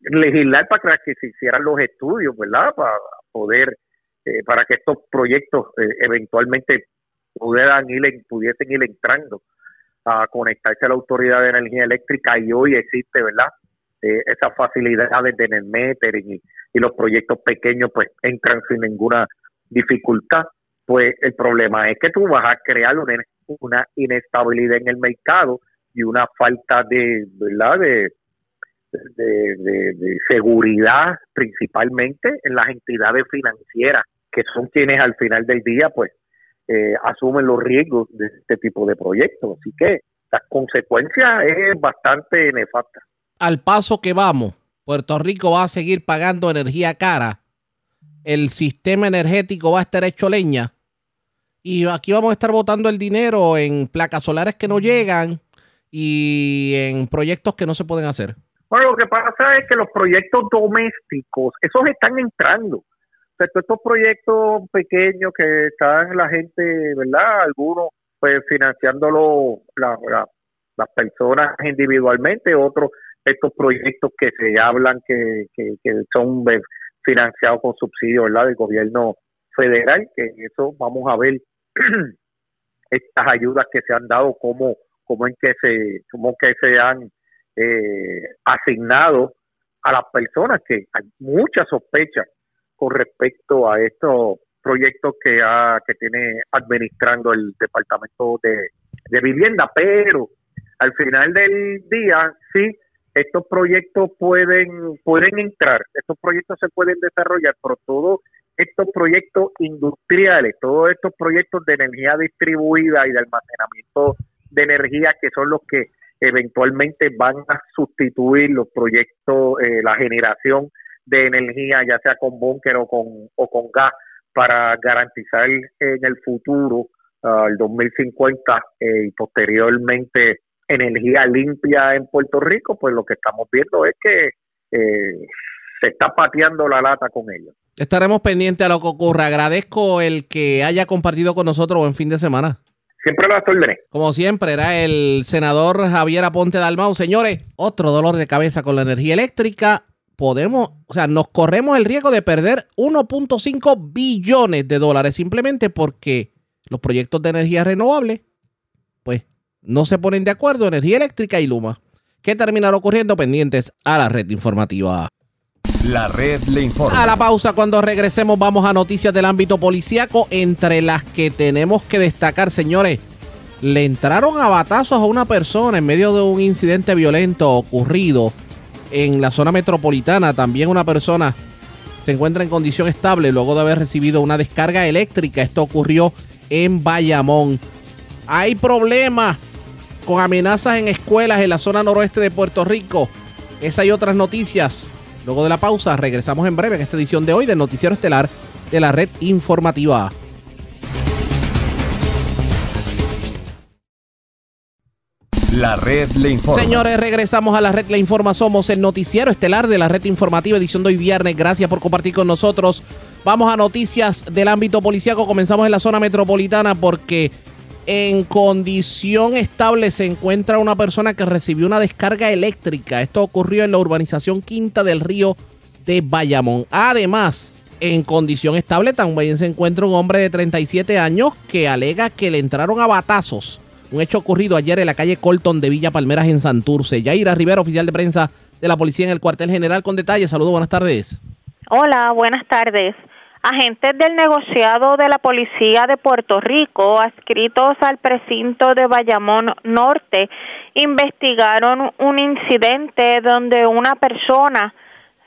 legislar para que se hicieran los estudios, ¿verdad? Para poder, eh, para que estos proyectos eh, eventualmente pudieran ir, pudiesen ir entrando a conectarse a la Autoridad de Energía Eléctrica y hoy existe, ¿verdad? Eh, esas facilidades de Netmeter y, y los proyectos pequeños pues entran sin ninguna dificultad. Pues el problema es que tú vas a crear una, una inestabilidad en el mercado y una falta de, ¿verdad? De, de, seguridad principalmente en las entidades financieras, que son quienes al final del día pues eh, asumen los riesgos de este tipo de proyectos. Así que la consecuencia es bastante nefasta. Al paso que vamos, Puerto Rico va a seguir pagando energía cara, el sistema energético va a estar hecho leña y aquí vamos a estar botando el dinero en placas solares que no llegan y en proyectos que no se pueden hacer. Bueno, lo que pasa es que los proyectos domésticos, esos están entrando. O estos proyectos pequeños que están la gente, ¿verdad? Algunos pues financiándolo las personas individualmente, otros estos proyectos que se hablan que, que, son financiados con subsidios, ¿verdad? Del gobierno federal, que eso vamos a ver estas ayudas que se han dado, cómo, cómo en que se, cómo que se han eh, asignado a las personas que hay mucha sospecha con respecto a estos proyectos que, ha, que tiene administrando el Departamento de, de vivienda, pero al final del día sí estos proyectos pueden pueden entrar, estos proyectos se pueden desarrollar, pero todos estos proyectos industriales, todos estos proyectos de energía distribuida y de almacenamiento de energía que son los que eventualmente van a sustituir los proyectos, eh, la generación de energía, ya sea con búnker o con, o con gas, para garantizar en el futuro, al 2050 eh, y posteriormente energía limpia en Puerto Rico, pues lo que estamos viendo es que eh, se está pateando la lata con ellos. Estaremos pendientes a lo que ocurra. Agradezco el que haya compartido con nosotros en fin de semana. Siempre lo ordené. Como siempre, era el senador Javier Aponte Dalmau. Señores, otro dolor de cabeza con la energía eléctrica. Podemos, o sea, nos corremos el riesgo de perder 1.5 billones de dólares simplemente porque los proyectos de energía renovable, pues, no se ponen de acuerdo, energía eléctrica y Luma. ¿Qué terminará ocurriendo? Pendientes a la red informativa. La red le informa. A la pausa, cuando regresemos, vamos a noticias del ámbito policíaco, entre las que tenemos que destacar, señores. Le entraron a a una persona en medio de un incidente violento ocurrido en la zona metropolitana. También una persona se encuentra en condición estable luego de haber recibido una descarga eléctrica. Esto ocurrió en Bayamón. Hay problemas con amenazas en escuelas en la zona noroeste de Puerto Rico. Esa y otras noticias Luego de la pausa, regresamos en breve en esta edición de hoy del Noticiero Estelar de la Red Informativa. La red le informa. Señores, regresamos a la red le informa. Somos el noticiero estelar de la red informativa, edición de hoy viernes. Gracias por compartir con nosotros. Vamos a noticias del ámbito policiaco. Comenzamos en la zona metropolitana porque en condición estable se encuentra una persona que recibió una descarga eléctrica. Esto ocurrió en la urbanización Quinta del Río de Bayamón. Además, en condición estable también se encuentra un hombre de 37 años que alega que le entraron a batazos. Un hecho ocurrido ayer en la calle Colton de Villa Palmeras en Santurce. Yaira Rivera, oficial de prensa de la policía en el cuartel general con detalles. Saludos, buenas tardes. Hola, buenas tardes. Agentes del negociado de la Policía de Puerto Rico, adscritos al precinto de Bayamón Norte, investigaron un incidente donde una persona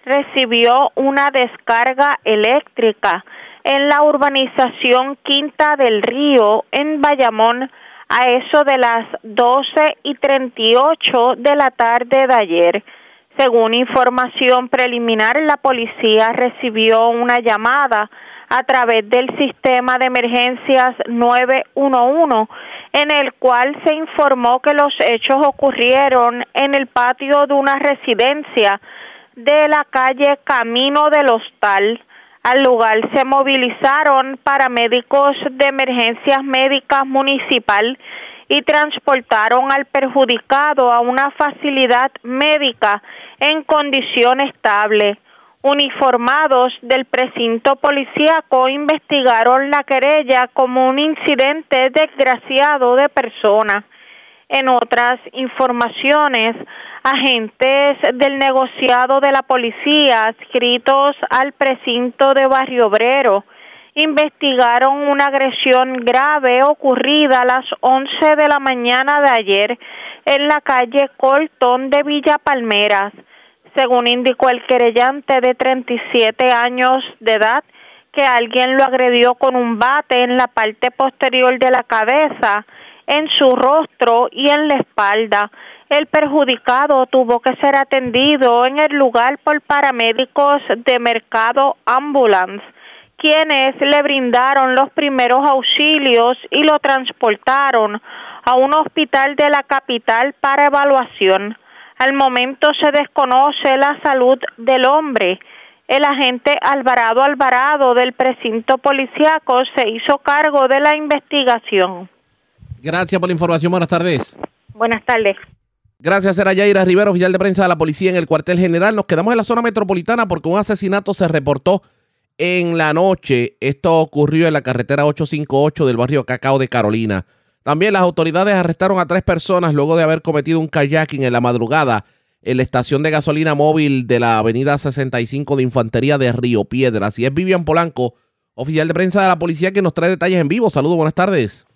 recibió una descarga eléctrica en la urbanización Quinta del Río en Bayamón a eso de las 12 y 38 de la tarde de ayer. Según información preliminar, la policía recibió una llamada a través del sistema de emergencias 911 en el cual se informó que los hechos ocurrieron en el patio de una residencia de la calle Camino del Hostal. Al lugar se movilizaron paramédicos de emergencias médicas municipal y transportaron al perjudicado a una facilidad médica en condición estable. Uniformados del precinto policíaco investigaron la querella como un incidente desgraciado de persona. En otras informaciones, agentes del negociado de la policía adscritos al precinto de Barrio Obrero investigaron una agresión grave ocurrida a las 11 de la mañana de ayer en la calle Colton de Villa Palmeras. Según indicó el querellante de 37 años de edad, que alguien lo agredió con un bate en la parte posterior de la cabeza, en su rostro y en la espalda. El perjudicado tuvo que ser atendido en el lugar por paramédicos de Mercado Ambulance quienes le brindaron los primeros auxilios y lo transportaron a un hospital de la capital para evaluación. Al momento se desconoce la salud del hombre. El agente Alvarado Alvarado del precinto policiaco se hizo cargo de la investigación. Gracias por la información. Buenas tardes. Buenas tardes. Gracias, era Yaira Rivera, oficial de prensa de la policía en el cuartel general. Nos quedamos en la zona metropolitana porque un asesinato se reportó en la noche. Esto ocurrió en la carretera 858 del barrio Cacao de Carolina. También las autoridades arrestaron a tres personas luego de haber cometido un kayaking en la madrugada en la estación de gasolina móvil de la avenida 65 de Infantería de Río Piedras. Y es Vivian Polanco, oficial de prensa de la policía, que nos trae detalles en vivo. Saludos, buenas tardes.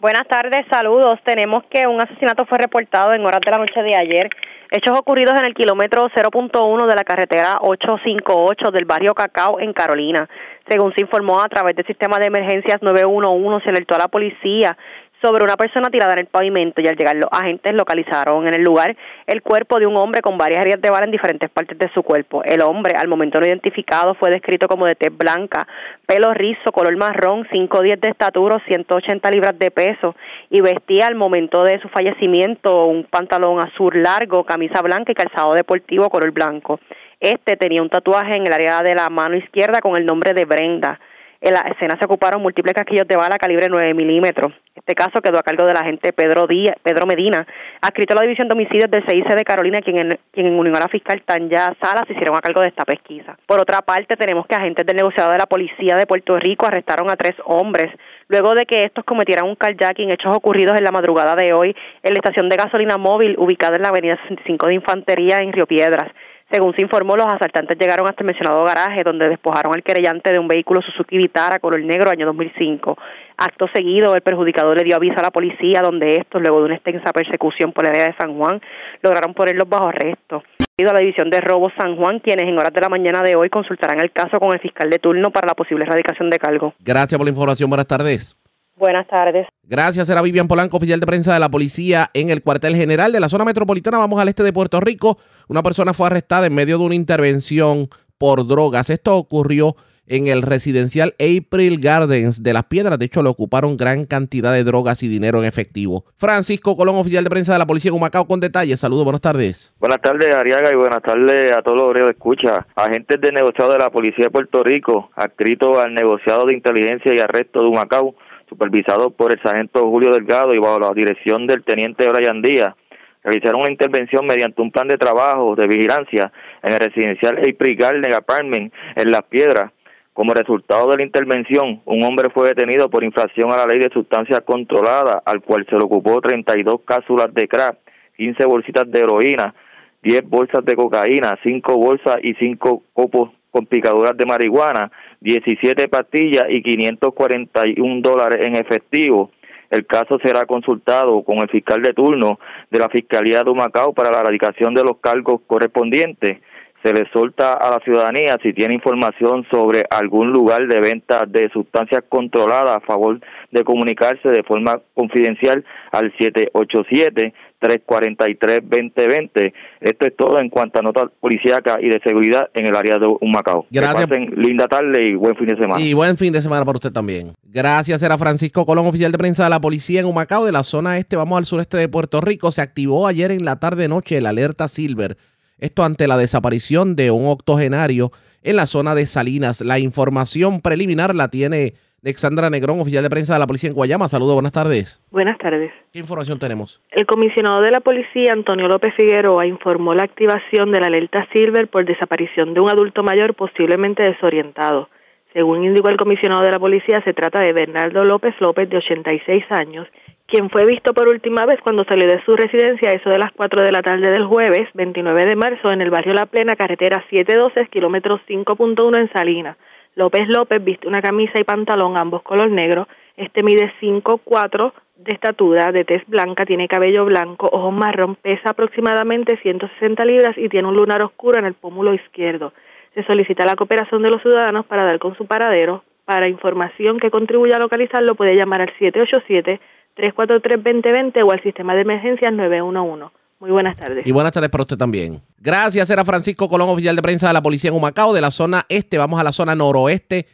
Buenas tardes, saludos. Tenemos que un asesinato fue reportado en horas de la noche de ayer. Hechos ocurridos en el kilómetro 0.1 de la carretera 858 del barrio Cacao en Carolina. Según se informó a través del sistema de emergencias 911, se alertó a la policía sobre una persona tirada en el pavimento y al llegar los agentes localizaron en el lugar el cuerpo de un hombre con varias heridas de bala en diferentes partes de su cuerpo. El hombre, al momento no identificado, fue descrito como de tez blanca, pelo rizo, color marrón, 5'10 de estatura, 180 libras de peso y vestía al momento de su fallecimiento un pantalón azul largo, camisa blanca y calzado deportivo color blanco. Este tenía un tatuaje en el área de la mano izquierda con el nombre de Brenda. En la escena se ocuparon múltiples casquillos de bala calibre 9 milímetros. Este caso quedó a cargo del agente Pedro Díaz, Pedro Medina, adscrito a la División de Homicidios del CIC de Carolina, quien en, quien en unión a la fiscal Tanya Salas se hicieron a cargo de esta pesquisa. Por otra parte, tenemos que agentes del negociado de la Policía de Puerto Rico arrestaron a tres hombres luego de que estos cometieran un carjacking, hechos ocurridos en la madrugada de hoy en la estación de gasolina móvil ubicada en la avenida 65 de Infantería en Río Piedras. Según se informó, los asaltantes llegaron hasta el mencionado garaje, donde despojaron al querellante de un vehículo Suzuki Vitara color negro año 2005. Acto seguido, el perjudicador le dio aviso a la policía, donde estos, luego de una extensa persecución por la área de San Juan, lograron ponerlos bajo arresto. a la División de Robos San Juan, quienes en horas de la mañana de hoy consultarán el caso con el fiscal de turno para la posible erradicación de cargo. Gracias por la información. Buenas tardes. Buenas tardes. Gracias, era Vivian Polanco, oficial de prensa de la policía en el cuartel general de la zona metropolitana. Vamos al este de Puerto Rico. Una persona fue arrestada en medio de una intervención por drogas. Esto ocurrió en el residencial April Gardens de Las Piedras. De hecho, le ocuparon gran cantidad de drogas y dinero en efectivo. Francisco Colón, oficial de prensa de la policía de Humacao, con detalles. Saludos, buenas tardes. Buenas tardes, Ariaga, y buenas tardes a todos los obreros de escucha. Agentes de negociado de la policía de Puerto Rico, adscrito al negociado de inteligencia y arresto de Humacao, supervisado por el sargento Julio Delgado y bajo la dirección del teniente Brian Díaz, realizaron una intervención mediante un plan de trabajo de vigilancia en el residencial April Garden Apartment en Las Piedras. Como resultado de la intervención, un hombre fue detenido por infracción a la ley de sustancias controladas, al cual se le ocupó 32 cápsulas de crack, 15 bolsitas de heroína, 10 bolsas de cocaína, 5 bolsas y 5 copos con picaduras de marihuana, 17 pastillas y 541 dólares en efectivo. El caso será consultado con el fiscal de turno de la Fiscalía de Humacao para la erradicación de los cargos correspondientes. Se le solta a la ciudadanía si tiene información sobre algún lugar de venta de sustancias controladas a favor de comunicarse de forma confidencial al 787 343-2020. Esto es todo en cuanto a notas policíacas y de seguridad en el área de Humacao. Gracias. Que pasen linda tarde y buen fin de semana. Y buen fin de semana para usted también. Gracias, era Francisco Colón, oficial de prensa de la policía en Humacao, de la zona este. Vamos al sureste de Puerto Rico. Se activó ayer en la tarde-noche el alerta Silver. Esto ante la desaparición de un octogenario en la zona de Salinas. La información preliminar la tiene Alexandra Negrón, oficial de prensa de la policía en Guayama. Saludos, buenas tardes. Buenas tardes. ¿Qué información tenemos? El comisionado de la policía, Antonio López Figueroa, informó la activación de la alerta Silver por desaparición de un adulto mayor posiblemente desorientado. Según indicó el comisionado de la policía, se trata de Bernardo López López, de 86 años, quien fue visto por última vez cuando salió de su residencia a eso de las 4 de la tarde del jueves, 29 de marzo, en el barrio La Plena, carretera 712, kilómetro 5.1 en Salinas. López López viste una camisa y pantalón, ambos color negro. Este mide 5'4 de estatura, de tez blanca, tiene cabello blanco, ojos marrón, pesa aproximadamente 160 libras y tiene un lunar oscuro en el pómulo izquierdo. Se solicita la cooperación de los ciudadanos para dar con su paradero. Para información que contribuya a localizarlo puede llamar al 787-343-2020 o al sistema de emergencias 911. Muy buenas tardes. Y buenas tardes para usted también. Gracias, era Francisco Colón, oficial de prensa de la policía en Humacao, de la zona este. Vamos a la zona noroeste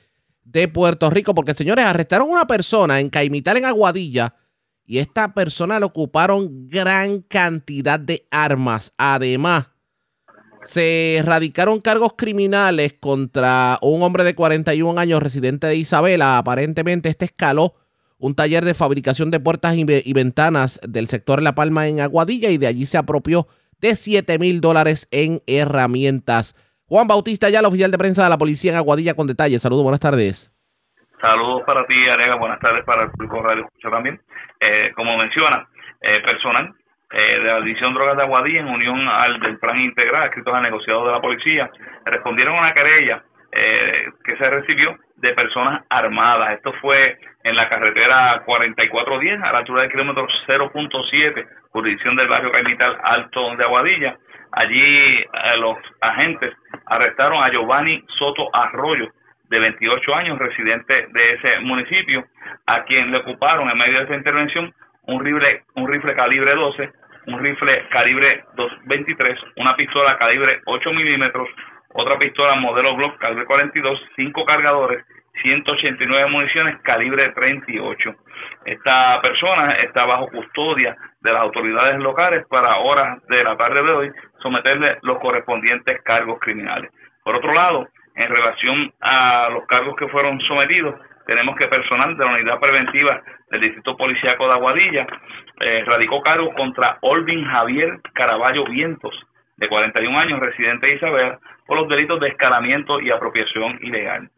de Puerto Rico, porque señores, arrestaron una persona en Caimital, en Aguadilla, y esta persona le ocuparon gran cantidad de armas. Además, se erradicaron cargos criminales contra un hombre de 41 años residente de Isabela. Aparentemente, este escaló un taller de fabricación de puertas y, ventanas del sector La Palma en Aguadilla y de allí se apropió de 7 mil dólares en herramientas. Juan Bautista, ya el oficial de prensa de la policía en Aguadilla con detalles. Saludos, buenas tardes. Saludos para ti, Arega. Buenas tardes para el público Radio Escucha también. Eh, como menciona, eh, personal eh, de la División Drogas de Aguadilla, en unión al del Plan Integral, escritos al negociado de la policía, respondieron a una querella que se recibió de personas armadas. Esto fue en la carretera 4410 a la altura del kilómetro 0.7, jurisdicción del barrio Caimital Alto de Aguadilla. Allí eh, los agentes arrestaron a Giovanni Soto Arroyo, de 28 años, residente de ese municipio, a quien le ocuparon en medio de esta intervención un rifle, un rifle calibre 12, un rifle calibre 223, una pistola calibre 8 milímetros, otra pistola modelo Glock calibre 42, cinco cargadores, 189 municiones calibre 38. Esta persona está bajo custodia de las autoridades locales para horas de la tarde de hoy someterle los correspondientes cargos criminales. Por otro lado, en relación a los cargos que fueron sometidos, tenemos que personal de la unidad preventiva del Distrito Policíaco de Aguadilla eh, radicó cargos contra Olvin Javier Caraballo Vientos, de 41 años, residente de Isabel, por los delitos de escalamiento y apropiación ilegal.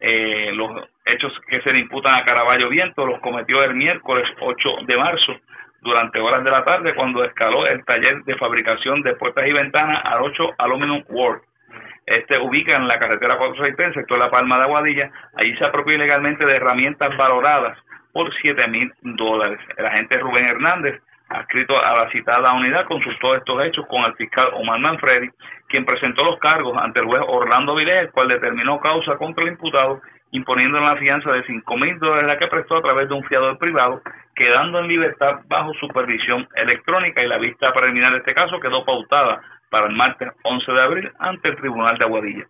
Eh, los hechos que se le imputan a Caraballo Vientos los cometió el miércoles 8 de marzo durante horas de la tarde cuando escaló el taller de fabricación de puertas y ventanas al 8 Aluminum World este ubica en la carretera 463, sector La Palma de Aguadilla. Allí se apropió ilegalmente de herramientas valoradas por 7 mil dólares. El agente Rubén Hernández, adscrito a la citada unidad, consultó estos hechos con el fiscal Omar Manfredi, quien presentó los cargos ante el juez Orlando Vilés, el cual determinó causa contra el imputado, imponiendo la fianza de 5 mil dólares, la que prestó a través de un fiador privado, quedando en libertad bajo supervisión electrónica y la vista preliminar de este caso quedó pautada para el martes 11 de abril ante el Tribunal de Aguadilla.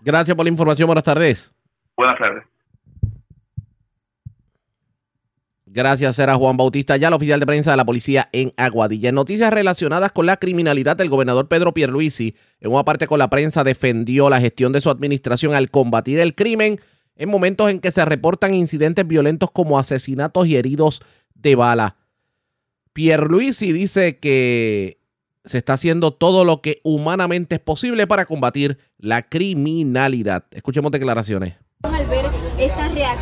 Gracias por la información. Buenas tardes. Buenas tardes. Gracias, era Juan Bautista ya, el oficial de prensa de la policía en Aguadilla. En noticias relacionadas con la criminalidad, el gobernador Pedro Pierluisi, en una parte con la prensa, defendió la gestión de su administración al combatir el crimen en momentos en que se reportan incidentes violentos como asesinatos y heridos de bala. Pierluisi dice que se está haciendo todo lo que humanamente es posible para combatir la criminalidad. Escuchemos declaraciones.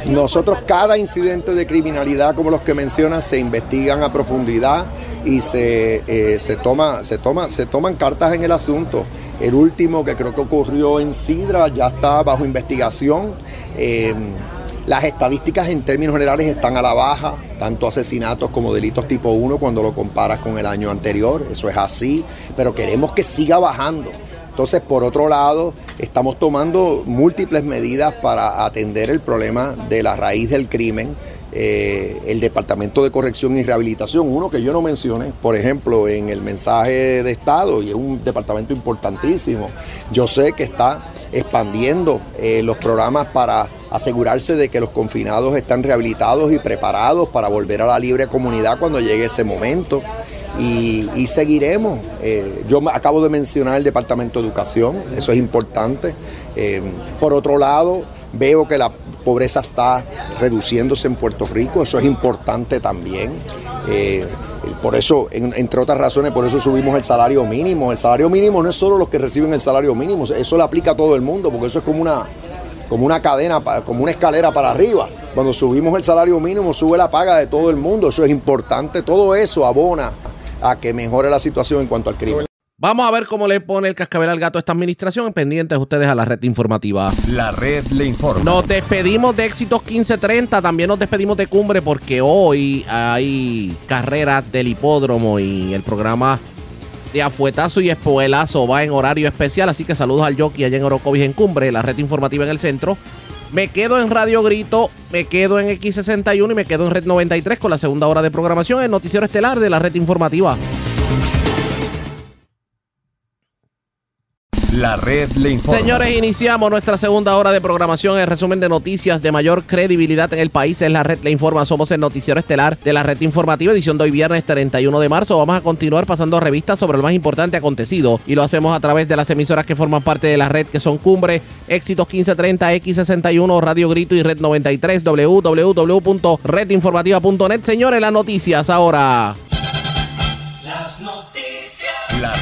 Nosotros cada incidente de criminalidad como los que mencionas se investigan a profundidad y se, eh, se, toma, se, toma, se toman cartas en el asunto. El último que creo que ocurrió en Sidra ya está bajo investigación. Eh, las estadísticas en términos generales están a la baja, tanto asesinatos como delitos tipo 1 cuando lo comparas con el año anterior, eso es así, pero queremos que siga bajando. Entonces, por otro lado, estamos tomando múltiples medidas para atender el problema de la raíz del crimen. Eh, el Departamento de Corrección y Rehabilitación, uno que yo no mencioné, por ejemplo, en el mensaje de Estado, y es un departamento importantísimo. Yo sé que está expandiendo eh, los programas para asegurarse de que los confinados están rehabilitados y preparados para volver a la libre comunidad cuando llegue ese momento. Y, seguiremos. Eh, yo acabo de mencionar el Departamento de Educación, eso es importante. Eh, por otro lado, veo que la pobreza está reduciéndose en Puerto Rico, eso es importante también. Eh, por eso, entre otras razones, por eso subimos el salario mínimo. El salario mínimo no es solo los que reciben el salario mínimo, eso le aplica a todo el mundo, porque eso es como una, como una cadena, como una escalera para arriba. Cuando subimos el salario mínimo, sube la paga de todo el mundo. Eso es importante. Todo eso abona a que mejore la situación en cuanto al crimen. Vamos a ver cómo le pone el cascabel al gato a esta administración. Pendientes ustedes a la red informativa. La red le informa. Nos despedimos de Éxitos 1530. También nos despedimos de Cumbre porque hoy hay carreras del hipódromo y el programa de afuetazo y espuelazo va en horario especial. Así que saludos al jockey allá en Orocovis en Cumbre, la red informativa en el centro. Me quedo en Radio Grito, me quedo en X61 y me quedo en Red 93 con la segunda hora de programación, el noticiero estelar de la red informativa. La red le informa. Señores, iniciamos nuestra segunda hora de programación. El resumen de noticias de mayor credibilidad en el país es la red le informa. Somos el noticiero estelar de la red informativa, edición de hoy viernes 31 de marzo. Vamos a continuar pasando revistas sobre lo más importante acontecido y lo hacemos a través de las emisoras que forman parte de la red, que son Cumbre, Éxitos 1530, X61, Radio Grito y Red 93, www.redinformativa.net. Señores, las noticias ahora. Las noticias.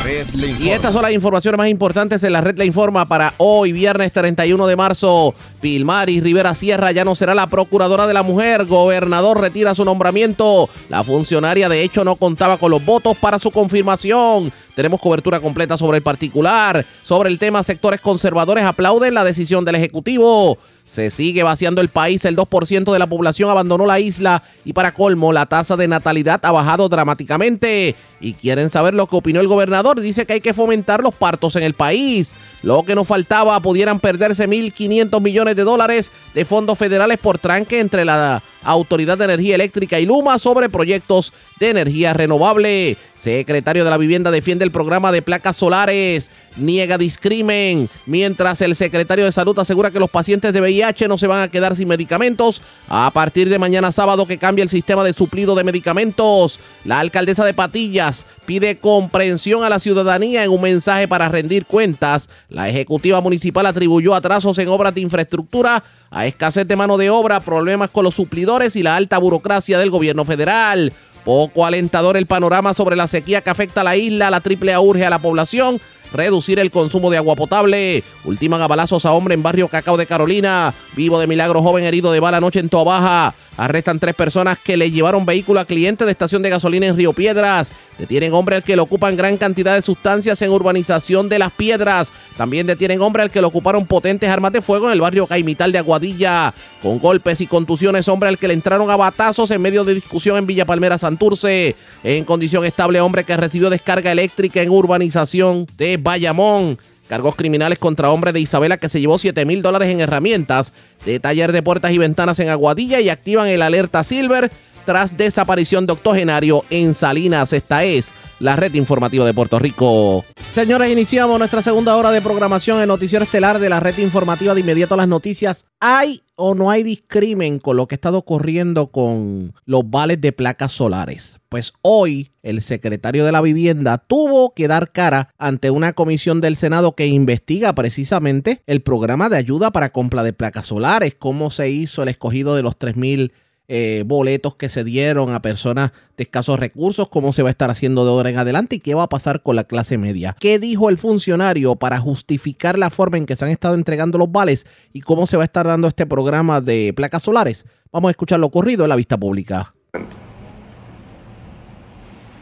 La red le informa. Y estas son las informaciones más importantes en la red La Informa para hoy, viernes 31 de marzo. Pilmaris Rivera Sierra ya no será la procuradora de la mujer. Gobernador retira su nombramiento. La funcionaria de hecho no contaba con los votos para su confirmación. Tenemos cobertura completa sobre el particular, sobre el tema sectores conservadores aplauden la decisión del Ejecutivo. Se sigue vaciando el país, el 2% de la población abandonó la isla y para colmo la tasa de natalidad ha bajado dramáticamente. Y quieren saber lo que opinó el gobernador. Dice que hay que fomentar los partos en el país. Lo que nos faltaba, pudieran perderse 1.500 millones de dólares de fondos federales por tranque entre la Autoridad de Energía Eléctrica y Luma sobre proyectos de energía renovable. Secretario de la Vivienda defiende el programa de placas solares, niega discrimen, mientras el secretario de Salud asegura que los pacientes de VIH no se van a quedar sin medicamentos a partir de mañana sábado que cambia el sistema de suplido de medicamentos. La alcaldesa de Patillas pide comprensión a la ciudadanía en un mensaje para rendir cuentas. La ejecutiva municipal atribuyó atrasos en obras de infraestructura a escasez de mano de obra, problemas con los suplidores y la alta burocracia del gobierno federal. Poco alentador el panorama sobre la sequía que afecta a la isla. La triple A urge a la población reducir el consumo de agua potable. Ultiman a balazos a hombre en barrio Cacao de Carolina. Vivo de milagro, joven herido de bala anoche en Toa Baja. Arrestan tres personas que le llevaron vehículo a cliente de estación de gasolina en Río Piedras. Detienen hombre al que le ocupan gran cantidad de sustancias en urbanización de Las Piedras. También detienen hombre al que le ocuparon potentes armas de fuego en el barrio Caimital de Aguadilla. Con golpes y contusiones, hombre al que le entraron a batazos en medio de discusión en Villa Palmera Santurce. En condición estable, hombre que recibió descarga eléctrica en urbanización de Bayamón. Cargos criminales contra hombre de Isabela que se llevó 7 mil dólares en herramientas. De taller de puertas y ventanas en Aguadilla y activan el alerta Silver tras desaparición de octogenario en Salinas. Esta es la red informativa de Puerto Rico. Señores, iniciamos nuestra segunda hora de programación en Noticiero Estelar de la red informativa de inmediato a las noticias. ¿Hay o no hay discrimen con lo que ha estado ocurriendo con los vales de placas solares? Pues hoy el secretario de la vivienda tuvo que dar cara ante una comisión del Senado que investiga precisamente el programa de ayuda para compra de placas solares, cómo se hizo el escogido de los 3 mil eh, boletos que se dieron a personas de escasos recursos, cómo se va a estar haciendo de ahora en adelante y qué va a pasar con la clase media. ¿Qué dijo el funcionario para justificar la forma en que se han estado entregando los vales y cómo se va a estar dando este programa de placas solares? Vamos a escuchar lo ocurrido en la vista pública.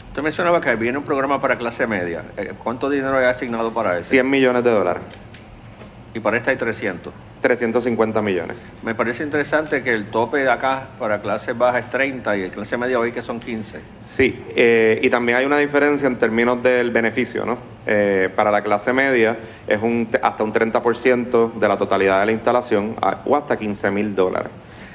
Usted mencionaba que viene un programa para clase media. Eh, ¿Cuánto dinero hay asignado para eso? 100 millones de dólares. Y para esta hay 300. 350 millones. Me parece interesante que el tope de acá para clase baja es 30 y el clase media hoy que son 15. Sí, eh, y también hay una diferencia en términos del beneficio, ¿no? Eh, para la clase media es un, hasta un 30% de la totalidad de la instalación o hasta 15 mil dólares.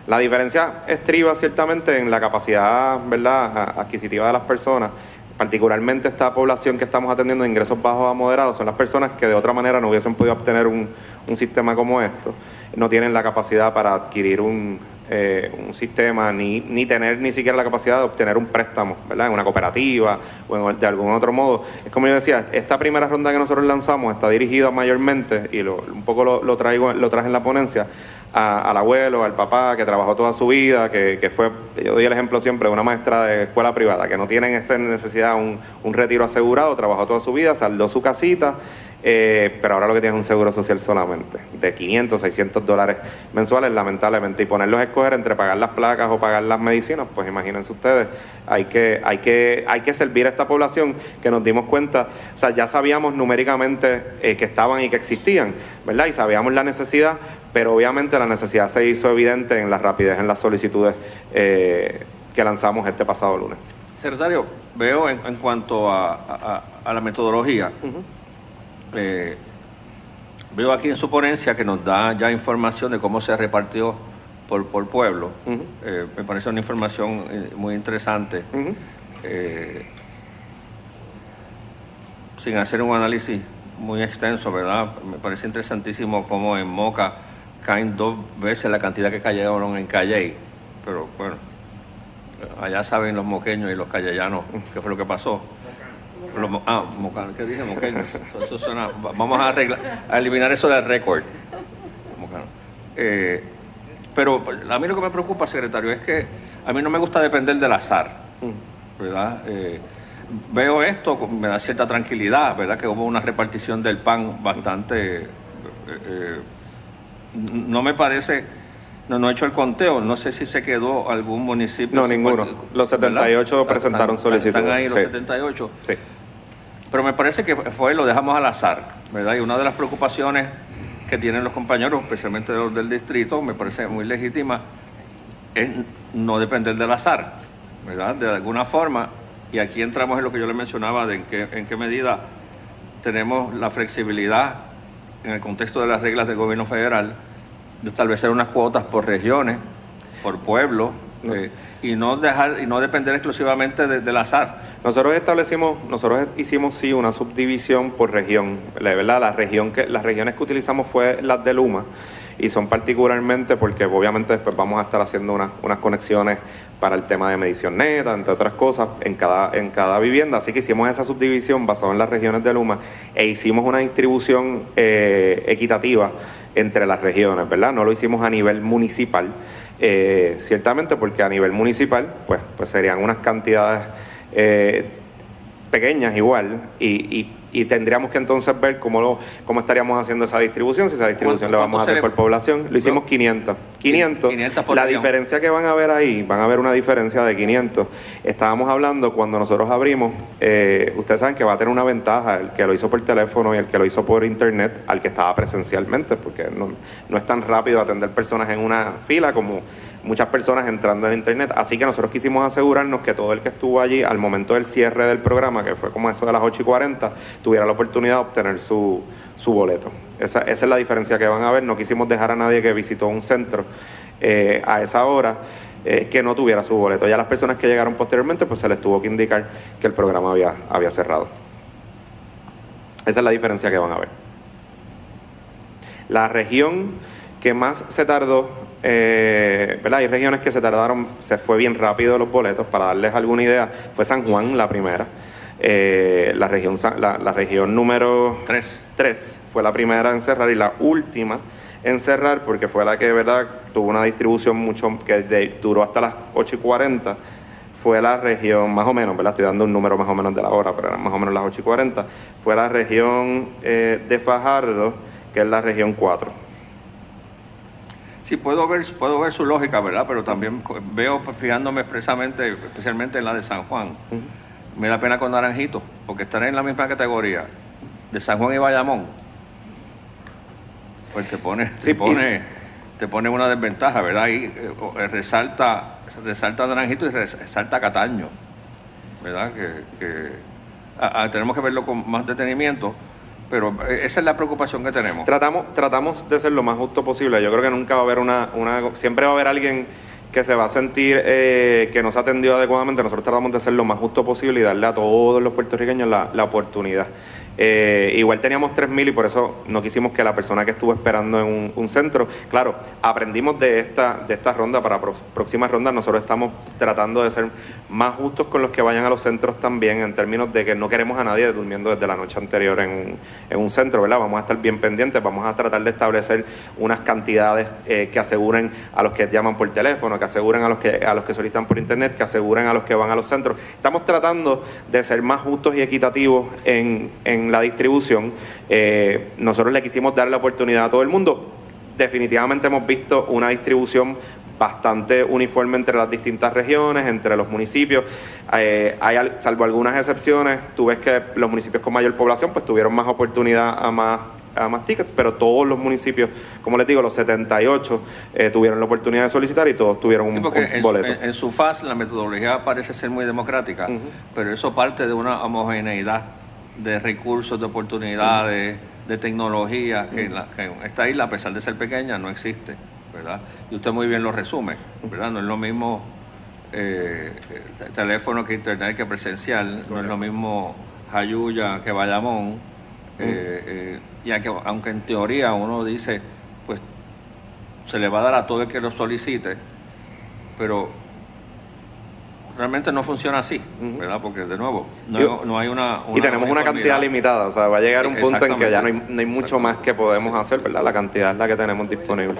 La diferencia estriba ciertamente en la capacidad ¿verdad? adquisitiva de las personas, particularmente esta población que estamos atendiendo de ingresos bajos a moderados, son las personas que de otra manera no hubiesen podido obtener un, un sistema como esto, no tienen la capacidad para adquirir un, eh, un sistema ni, ni tener ni siquiera la capacidad de obtener un préstamo, ¿verdad? En una cooperativa o en- de algún otro modo. Es como yo decía, esta primera ronda que nosotros lanzamos está dirigida mayormente, y lo- un poco lo, lo traigo, lo traje en la ponencia, a- al abuelo, al papá que trabajó toda su vida, que, que fue, yo doy el ejemplo siempre una maestra de escuela privada, que no tienen esa necesidad, un, un retiro asegurado, trabajó toda su vida, saldó su casita, eh, pero ahora lo que tiene es un seguro social solamente, de 500, 600 dólares mensuales, lamentablemente, y ponerlos a escoger entre pagar las placas o pagar las medicinas, pues imagínense ustedes, hay que, hay que, hay que servir a esta población que nos dimos cuenta, o sea, ya sabíamos numéricamente eh, que estaban y que existían, ¿verdad? Y sabíamos la necesidad, pero obviamente la necesidad se hizo evidente en la rapidez en las solicitudes eh, que lanzamos este pasado lunes. Secretario, veo en, en cuanto a, a- a la metodología, eh, veo aquí en su ponencia que nos da ya información de cómo se repartió por, por pueblo. Eh, me parece una información muy interesante. Sin hacer un análisis muy extenso, ¿verdad? Me parece interesantísimo cómo en Moca caen dos veces la cantidad que cayeron en Calley. Pero bueno, allá saben los moqueños y los callellanos qué fue lo que pasó. Los ah, mocanos, ¿qué dije? Moqueños. Eso, suena- vamos a, arreglar, a eliminar eso del récord. Eh, pero a mí lo que me preocupa, secretario, es que a mí no me gusta depender del azar, ¿verdad? Eh, veo esto, me da cierta tranquilidad, ¿verdad? Que hubo una repartición del pan bastante... eh, eh, no me parece... No, no he hecho el conteo, no sé si se quedó algún municipio. No, ninguno. Los 78 ¿verdad? presentaron solicitudes, Están ahí los sí. 78. Sí. Pero me parece que fue, lo dejamos al azar, ¿verdad? Y una de las preocupaciones que tienen los compañeros, especialmente los del distrito, me parece muy legítima, es no depender del azar, ¿verdad? De alguna forma, y aquí entramos en lo que yo le mencionaba, de en qué, en qué medida tenemos la flexibilidad en el contexto de las reglas del gobierno federal de establecer unas cuotas por regiones, por pueblos, eh, y no dejar y no depender exclusivamente de- del azar. Nosotros establecimos, nosotros hicimos sí una subdivisión por región, la verdad, la región que las regiones que utilizamos fue las de Luma y son particularmente porque obviamente después vamos a estar haciendo unas, unas conexiones para el tema de medición neta, entre otras cosas, en cada, en cada vivienda. Así que hicimos esa subdivisión basada en las regiones de Luma e hicimos una distribución eh, equitativa entre las regiones, ¿verdad? No lo hicimos a nivel municipal, eh, ciertamente porque a nivel municipal, pues, pues serían unas cantidades eh, pequeñas igual y, y- y tendríamos que entonces ver cómo, lo, cómo estaríamos haciendo esa distribución, si esa distribución la vamos a hacer por población. Lo hicimos 500. 500. 500 por la diferencia que van a ver ahí, van a ver una diferencia de 500. Estábamos hablando cuando nosotros abrimos, eh, ustedes saben que va a tener una ventaja el que lo hizo por teléfono y el que lo hizo por internet al que estaba presencialmente, porque no, no es tan rápido atender personas en una fila como muchas personas entrando en internet. Así que nosotros quisimos asegurarnos que todo el que estuvo allí al momento del cierre del programa, que fue como eso de las 8 y 40, tuviera la oportunidad de obtener su, su boleto. Esa, esa es la diferencia que van a ver. No quisimos dejar a nadie que visitó un centro eh, a esa hora. eh, que no tuviera su boleto. Ya las personas que llegaron posteriormente, pues se les tuvo que indicar que el programa había, había cerrado. Esa es la diferencia que van a ver. La región que más se tardó, eh, ¿verdad? Hay regiones que se tardaron, se fue bien rápido los boletos, para darles alguna idea, fue San Juan la primera. Eh, la, región, la, la región número 3 fue la primera en cerrar y la última en cerrar porque fue la que verdad tuvo una distribución mucho que de- duró hasta las 8 y 40 fue la región, más o menos, ¿verdad? Estoy dando un número más o menos de la hora, pero eran más o menos las 8 y 40. Fue la región eh, de Fajardo, que es la región 4. Sí, puedo ver, puedo ver su lógica, ¿verdad? Pero también veo, fijándome expresamente, especialmente en la de San Juan, me da pena con Naranjito, porque están en la misma categoría de San Juan y Bayamón. Pues te pone, te pone, te pone una desventaja, ¿verdad? Y eh, resalta, resalta Naranjito y res- resalta Cataño, ¿verdad? Que, que- tenemos que verlo con más detenimiento, pero eh, esa es la preocupación que tenemos. Tratamos, tratamos de ser lo más justo posible. Yo creo que nunca va a haber una, una siempre va a haber alguien que se va a sentir eh, que no se atendió adecuadamente. Nosotros tratamos de ser lo más justo posible y darle a todos los puertorriqueños la, la oportunidad. Eh, igual teníamos 3.000 y por eso no quisimos que la persona que estuvo esperando en un, centro, claro, aprendimos de esta, de esta ronda para pro- próximas rondas, nosotros estamos tratando de ser más justos con los que vayan a los centros también, en términos de que no queremos a nadie durmiendo desde la noche anterior en, un- en un centro, ¿verdad? Vamos a estar bien pendientes, vamos a tratar de establecer unas cantidades eh, que aseguren a los que llaman por teléfono, que aseguren a los que, a los que solicitan por internet, que aseguren a los que van a los centros. Estamos tratando de ser más justos y equitativos en, en la distribución. Eh, nosotros le quisimos dar la oportunidad a todo el mundo. Definitivamente hemos visto una distribución bastante uniforme entre las distintas regiones, entre los municipios. Eh, hay, al- salvo algunas excepciones, tú ves que los municipios con mayor población pues tuvieron más oportunidad a más, a más tickets, pero todos los municipios, como les digo, los 78 eh, tuvieron la oportunidad de solicitar y todos tuvieron un, Sí, porque un en, su- boleto. en- en su faz la metodología parece ser muy democrática, pero eso parte de una homogeneidad de recursos, de oportunidades, de tecnología, que, en la- que esta isla, a pesar de ser pequeña, no existe, ¿verdad? Y usted muy bien lo resume, ¿verdad? No es lo mismo eh, te- teléfono que internet que presencial, no es lo mismo Jayuya que Bayamón, eh, eh, y aunque, aunque en teoría uno dice, pues se le va a dar a todo el que lo solicite, pero realmente no funciona así, ¿verdad? Porque de nuevo, no, hay, Yo- no hay una, y tenemos una cantidad limitada, o sea, va a llegar un punto en que ya no hay, no hay mucho más que podemos hacer, ¿verdad? La cantidad es la que tenemos disponible.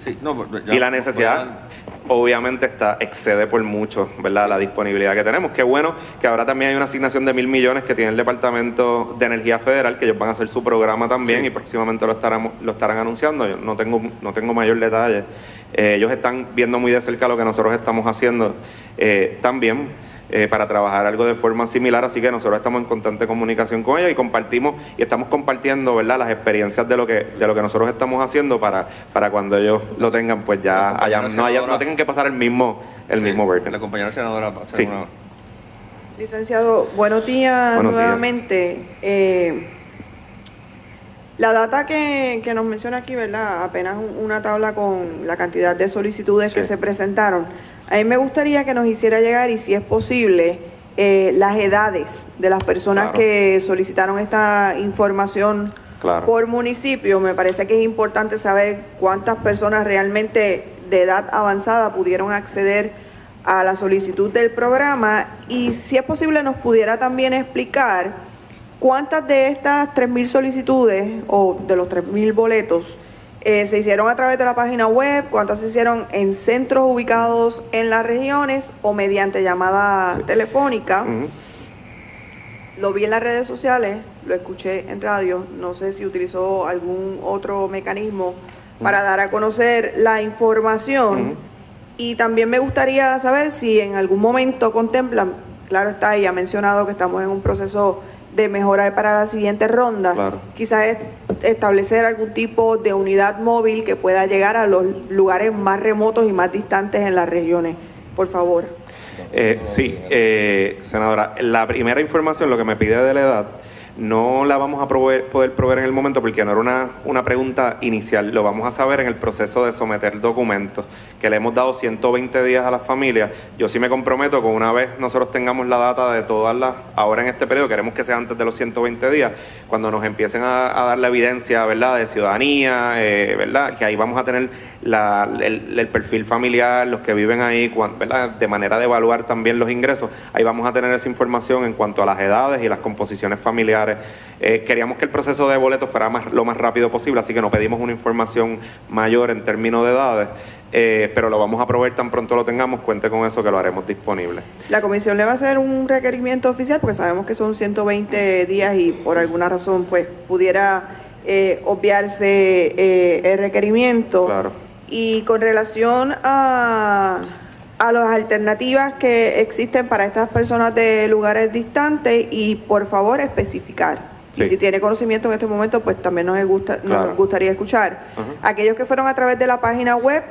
Sí, no, pues, ya y la necesidad, dar- obviamente, está excede por mucho, ¿verdad? La disponibilidad que tenemos. Qué bueno que ahora también hay una asignación de mil millones que tiene el Departamento de Energía Federal, que ellos van a hacer su programa también y próximamente lo estarán, lo estarán anunciando. Yo no tengo, no tengo mayor detalle. Eh, ellos están viendo muy de cerca lo que nosotros estamos haciendo eh, también. Eh, para trabajar algo de forma similar, así que nosotros estamos en constante comunicación con ellos y compartimos y estamos compartiendo, ¿verdad?, las experiencias de lo que de lo que nosotros estamos haciendo para, para cuando ellos lo tengan, pues ya haya, no, tengan que pasar el mismo el mismo burden. La compañera senadora Sí. una- Licenciado, buenos días Buenos días. nuevamente. Eh, la data que, que nos menciona aquí, ¿verdad? Apenas un- una tabla con la cantidad de solicitudes que se presentaron. A mí me gustaría que nos hiciera llegar, y si es posible, eh, las edades de las personas Claro. que solicitaron esta información Claro. por municipio. Me parece que es importante saber cuántas personas realmente de edad avanzada pudieron acceder a la solicitud del programa y si es posible nos pudiera también explicar cuántas de estas 3.000 solicitudes o de los 3.000 boletos eh, se hicieron a través de la página web, cuántas se hicieron en centros ubicados en las regiones o mediante llamada telefónica. Lo vi en las redes sociales, lo escuché en radio, no sé si utilizó algún otro mecanismo para dar a conocer la información. Y también me gustaría saber si en algún momento contemplan, claro está, y ha mencionado que estamos en un proceso de mejorar para la siguiente ronda, Claro. quizás es- establecer algún tipo de unidad móvil que pueda llegar a los lugares más remotos y más distantes en las regiones. Por favor. Eh, sí, eh, senadora, la primera información, lo que me pide de la edad, no la vamos a proveer- poder proveer en el momento porque no era una, una pregunta inicial, lo vamos a saber en el proceso de someter documentos, que le hemos dado 120 días a las familias. Yo sí me comprometo con una vez nosotros tengamos la data de todas las, ahora en este periodo, queremos que sea antes de los 120 días, cuando nos empiecen a, dar la evidencia, ¿verdad?, de ciudadanía, eh, ¿verdad?, que ahí vamos a tener el, perfil familiar, los que viven ahí, ¿verdad?, de manera de evaluar también los ingresos, ahí vamos a tener esa información en cuanto a las edades y las composiciones familiares. Eh, queríamos que el proceso de boletos fuera más, lo más rápido posible, así que no pedimos una información mayor en términos de edades, eh, pero lo vamos a proveer tan pronto lo tengamos, cuente con eso que lo haremos disponible. La comisión le va a hacer un requerimiento oficial porque sabemos que son 120 días y por alguna razón pues pudiera eh, obviarse el requerimiento. Claro. Y con relación a, a las alternativas que existen para estas personas de lugares distantes y por favor especificar. Y si tiene conocimiento en este momento, pues también nos, gusta, nos gustaría escuchar. Aquellos que fueron a través de la página web,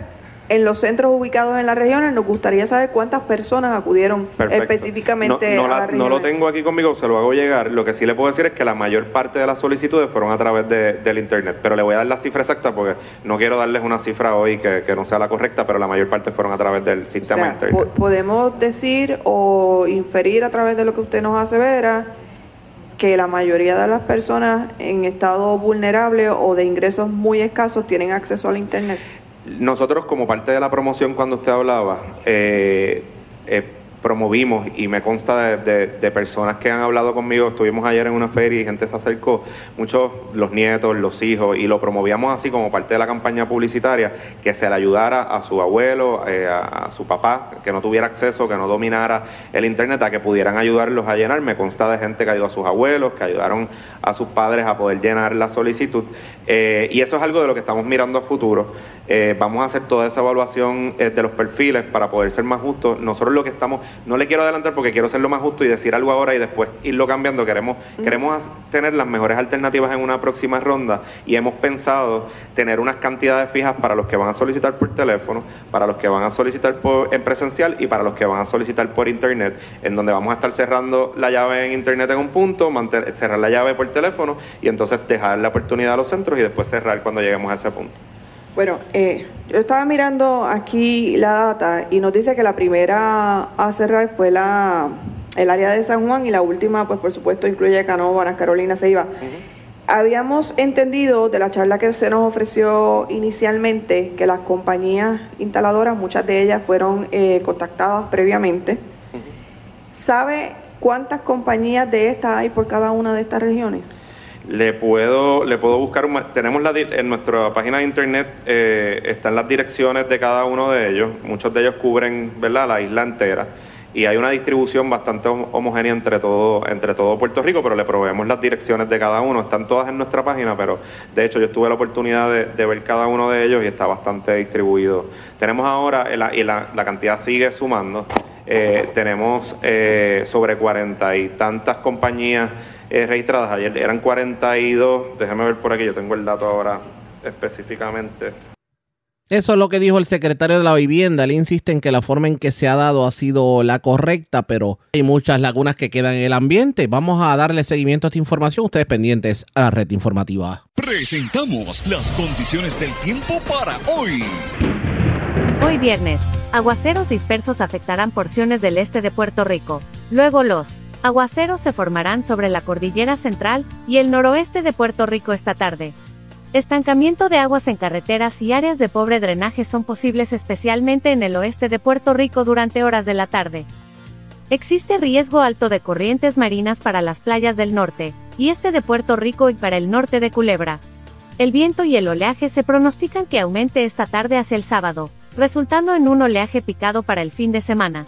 en los centros ubicados en las regiones, nos gustaría saber cuántas personas acudieron Perfecto. específicamente no, no a la- las no lo tengo aquí conmigo, se lo hago llegar. Lo que sí le puedo decir es que la mayor parte de las solicitudes fueron a través de- del Internet. Pero le voy a dar la cifra exacta porque no quiero darles una cifra hoy que, que no sea la correcta, pero la mayor parte fueron a través del O sistema sea, Internet. po- podemos decir o inferir a través de lo que usted nos asevera que la mayoría de las personas en estado vulnerable o de ingresos muy escasos tienen acceso al Internet. Nosotros, como parte de la promoción, cuando usted hablaba, eh, eh, promovimos y me consta de, personas que han hablado conmigo. Estuvimos ayer en una feria y gente se acercó, muchos los nietos, los hijos, y lo promovíamos así como parte de la campaña publicitaria, que se le ayudara a su abuelo, eh, a, su papá, que no tuviera acceso, que no dominara el Internet, a que pudieran ayudarlos a llenar. Me consta de gente que ayudó a sus abuelos, que ayudaron a sus padres a poder llenar la solicitud. Eh, y eso es algo de lo que estamos mirando a futuro. Eh, vamos a hacer toda esa evaluación de los perfiles para poder ser más justos. Nosotros lo que estamos, no le quiero adelantar porque quiero ser lo más justo y decir algo ahora y después irlo cambiando. Queremos, queremos tener las mejores alternativas en una próxima ronda y hemos pensado tener unas cantidades fijas para los que van a solicitar por teléfono, para los que van a solicitar por, en presencial y para los que van a solicitar por internet, en donde vamos a estar cerrando la llave en internet en un punto, mantener- cerrar la llave por teléfono y entonces dejar la oportunidad a los centros y después cerrar cuando lleguemos a ese punto. Bueno, eh, yo estaba mirando aquí la data y nos dice que la primera a cerrar fue la el área de San Juan y la última, pues por supuesto, incluye Canóvanas, Carolina, Ceiba. Habíamos entendido de la charla que se nos ofreció inicialmente que las compañías instaladoras, muchas de ellas fueron eh, contactadas previamente. ¿Sabe cuántas compañías de estas hay por cada una de estas regiones? Le puedo, le puedo buscar, un tenemos la, en nuestra página de internet, eh, están las direcciones de cada uno de ellos, muchos de ellos cubren la isla entera. Y hay una distribución bastante hom- homogénea entre todo, entre todo Puerto Rico, pero le proveemos las direcciones de cada uno, están todas en nuestra página, pero de hecho yo tuve la oportunidad de, ver cada uno de ellos y está bastante distribuido. Tenemos ahora, y la, la cantidad sigue sumando, Eh, tenemos eh, sobre cuarenta y tantas compañías eh, registradas. Ayer eran 42. Déjame ver por aquí, yo tengo el dato ahora específicamente. Eso es lo que dijo el secretario de la vivienda. Él insiste en que la forma en que se ha dado ha sido la correcta, pero hay muchas lagunas que quedan en el ambiente. Vamos a darle seguimiento a esta información. Ustedes pendientes a la red informativa. Presentamos las condiciones del tiempo para hoy. Hoy viernes, aguaceros dispersos afectarán porciones del este de Puerto Rico. Luego los aguaceros se formarán sobre la cordillera central y el noroeste de Puerto Rico esta tarde. Estancamiento de aguas en carreteras y áreas de pobre drenaje son posibles especialmente en el oeste de Puerto Rico durante horas de la tarde. Existe riesgo alto de corrientes marinas para las playas del norte y este de Puerto Rico y para el norte de Culebra. El viento y el oleaje se pronostican que aumente esta tarde hacia el sábado, resultando en un oleaje picado para el fin de semana.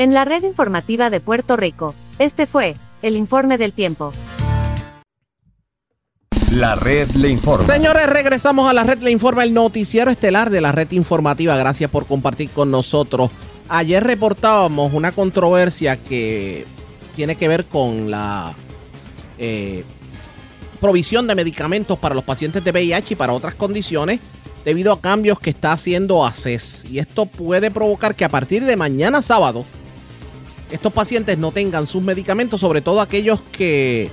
En la red informativa de Puerto Rico, este fue el informe del tiempo. La red le informa. Señores, regresamos a la red le informa, el noticiero estelar de la red informativa. Gracias por compartir con nosotros. Ayer reportábamos una controversia que tiene que ver con la eh, provisión de medicamentos para los pacientes de VIH y para otras condiciones debido a cambios que está haciendo ACES. Y esto puede provocar que a partir de mañana sábado estos pacientes no tengan sus medicamentos, sobre todo aquellos que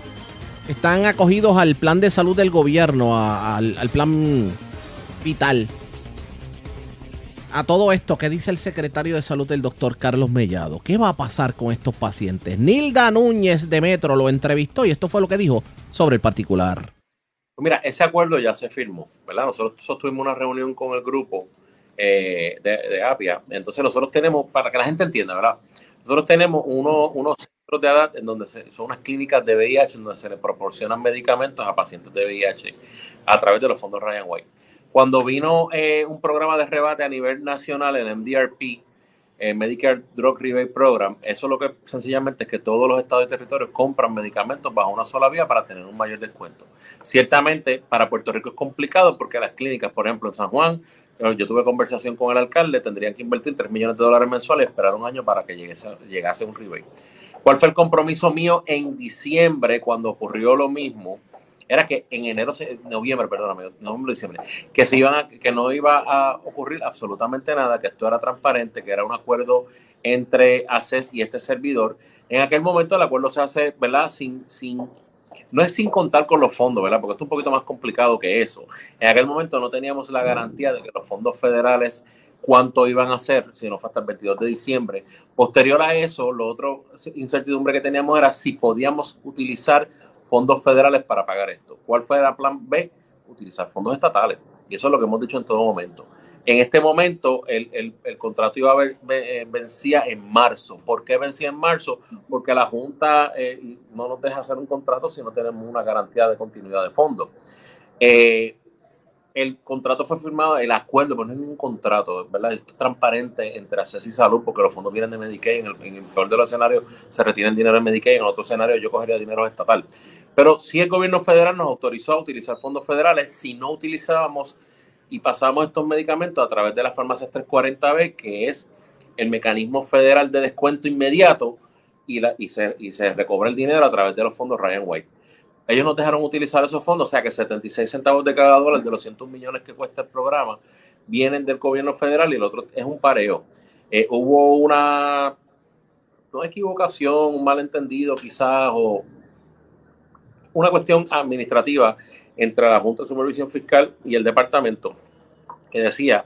están acogidos al plan de salud del gobierno, al, plan vital. A todo esto, ¿qué dice el secretario de salud, el doctor Carlos Mellado? ¿Qué va a pasar con estos pacientes? Nilda Núñez de Metro lo entrevistó y esto fue lo que dijo sobre el particular. Pues Mira, ese acuerdo ya se firmó, ¿verdad? Nosotros, nosotros tuvimos una reunión con el grupo eh, de, de APIA. Entonces nosotros tenemos, para que la gente entienda, ¿verdad? Nosotros tenemos uno- unos centros de edad en donde se- son unas clínicas de VIH donde se le proporcionan medicamentos a pacientes de VIH a través de los fondos Ryan White. Cuando vino eh, un programa de rebate a nivel nacional, el MDRP, eh, Medicare Drug Rebate Program, eso lo que sencillamente es que todos los estados y territorios compran medicamentos bajo una sola vía para tener un mayor descuento. Ciertamente, para Puerto Rico es complicado porque las clínicas, por ejemplo, en San Juan, yo tuve conversación con el alcalde, tendrían que invertir 3 millones de dólares mensuales esperar un año para que llegase, llegase un rebate. ¿Cuál fue el compromiso mío en diciembre cuando ocurrió lo mismo? Era que en enero, noviembre, perdóname, noviembre, diciembre, que, se iban a- que no iba a ocurrir absolutamente nada, que esto era transparente, que era un acuerdo entre ACES y este servidor. En aquel momento el acuerdo se hace, ¿verdad? Sin, sin, no es sin contar con los fondos, ¿verdad? Porque es un poquito más complicado que eso. En aquel momento no teníamos la garantía de que los fondos federales cuánto iban a hacer, si no fue hasta el 22 de diciembre. Posterior a eso, lo otro incertidumbre que teníamos era si podíamos utilizar fondos federales para pagar esto. ¿Cuál fue el plan B? Utilizar fondos estatales. Y eso es lo que hemos dicho en todo momento. En este momento, el, el- contrato iba a ver, ve- eh, vencía en marzo. ¿Por qué vencía en marzo? Porque la Junta eh, no nos deja hacer un contrato si no tenemos una garantía de continuidad de fondos. Eh, el contrato fue firmado, el acuerdo, pero no es ningún contrato, ¿verdad? Esto es transparente entre ACES y Salud porque los fondos vienen de Medicaid. En el, peor de los escenarios se el dinero de Medicaid, en el otro escenario yo cogería dinero estatal. Pero si el gobierno federal nos autorizó a utilizar fondos federales, si no utilizábamos y pasábamos estos medicamentos a través de las farmacias 340B, que es el mecanismo federal de descuento inmediato, y se recobra el dinero a través de los fondos Ryan White. Ellos nos dejaron utilizar esos fondos, o sea que 76 centavos de cada dólar de los 100 millones que cuesta el programa vienen del gobierno federal y el otro es un pareo. Eh, hubo una no equivocación, un malentendido quizás, o una cuestión administrativa entre la Junta de Supervisión Fiscal y el departamento que decía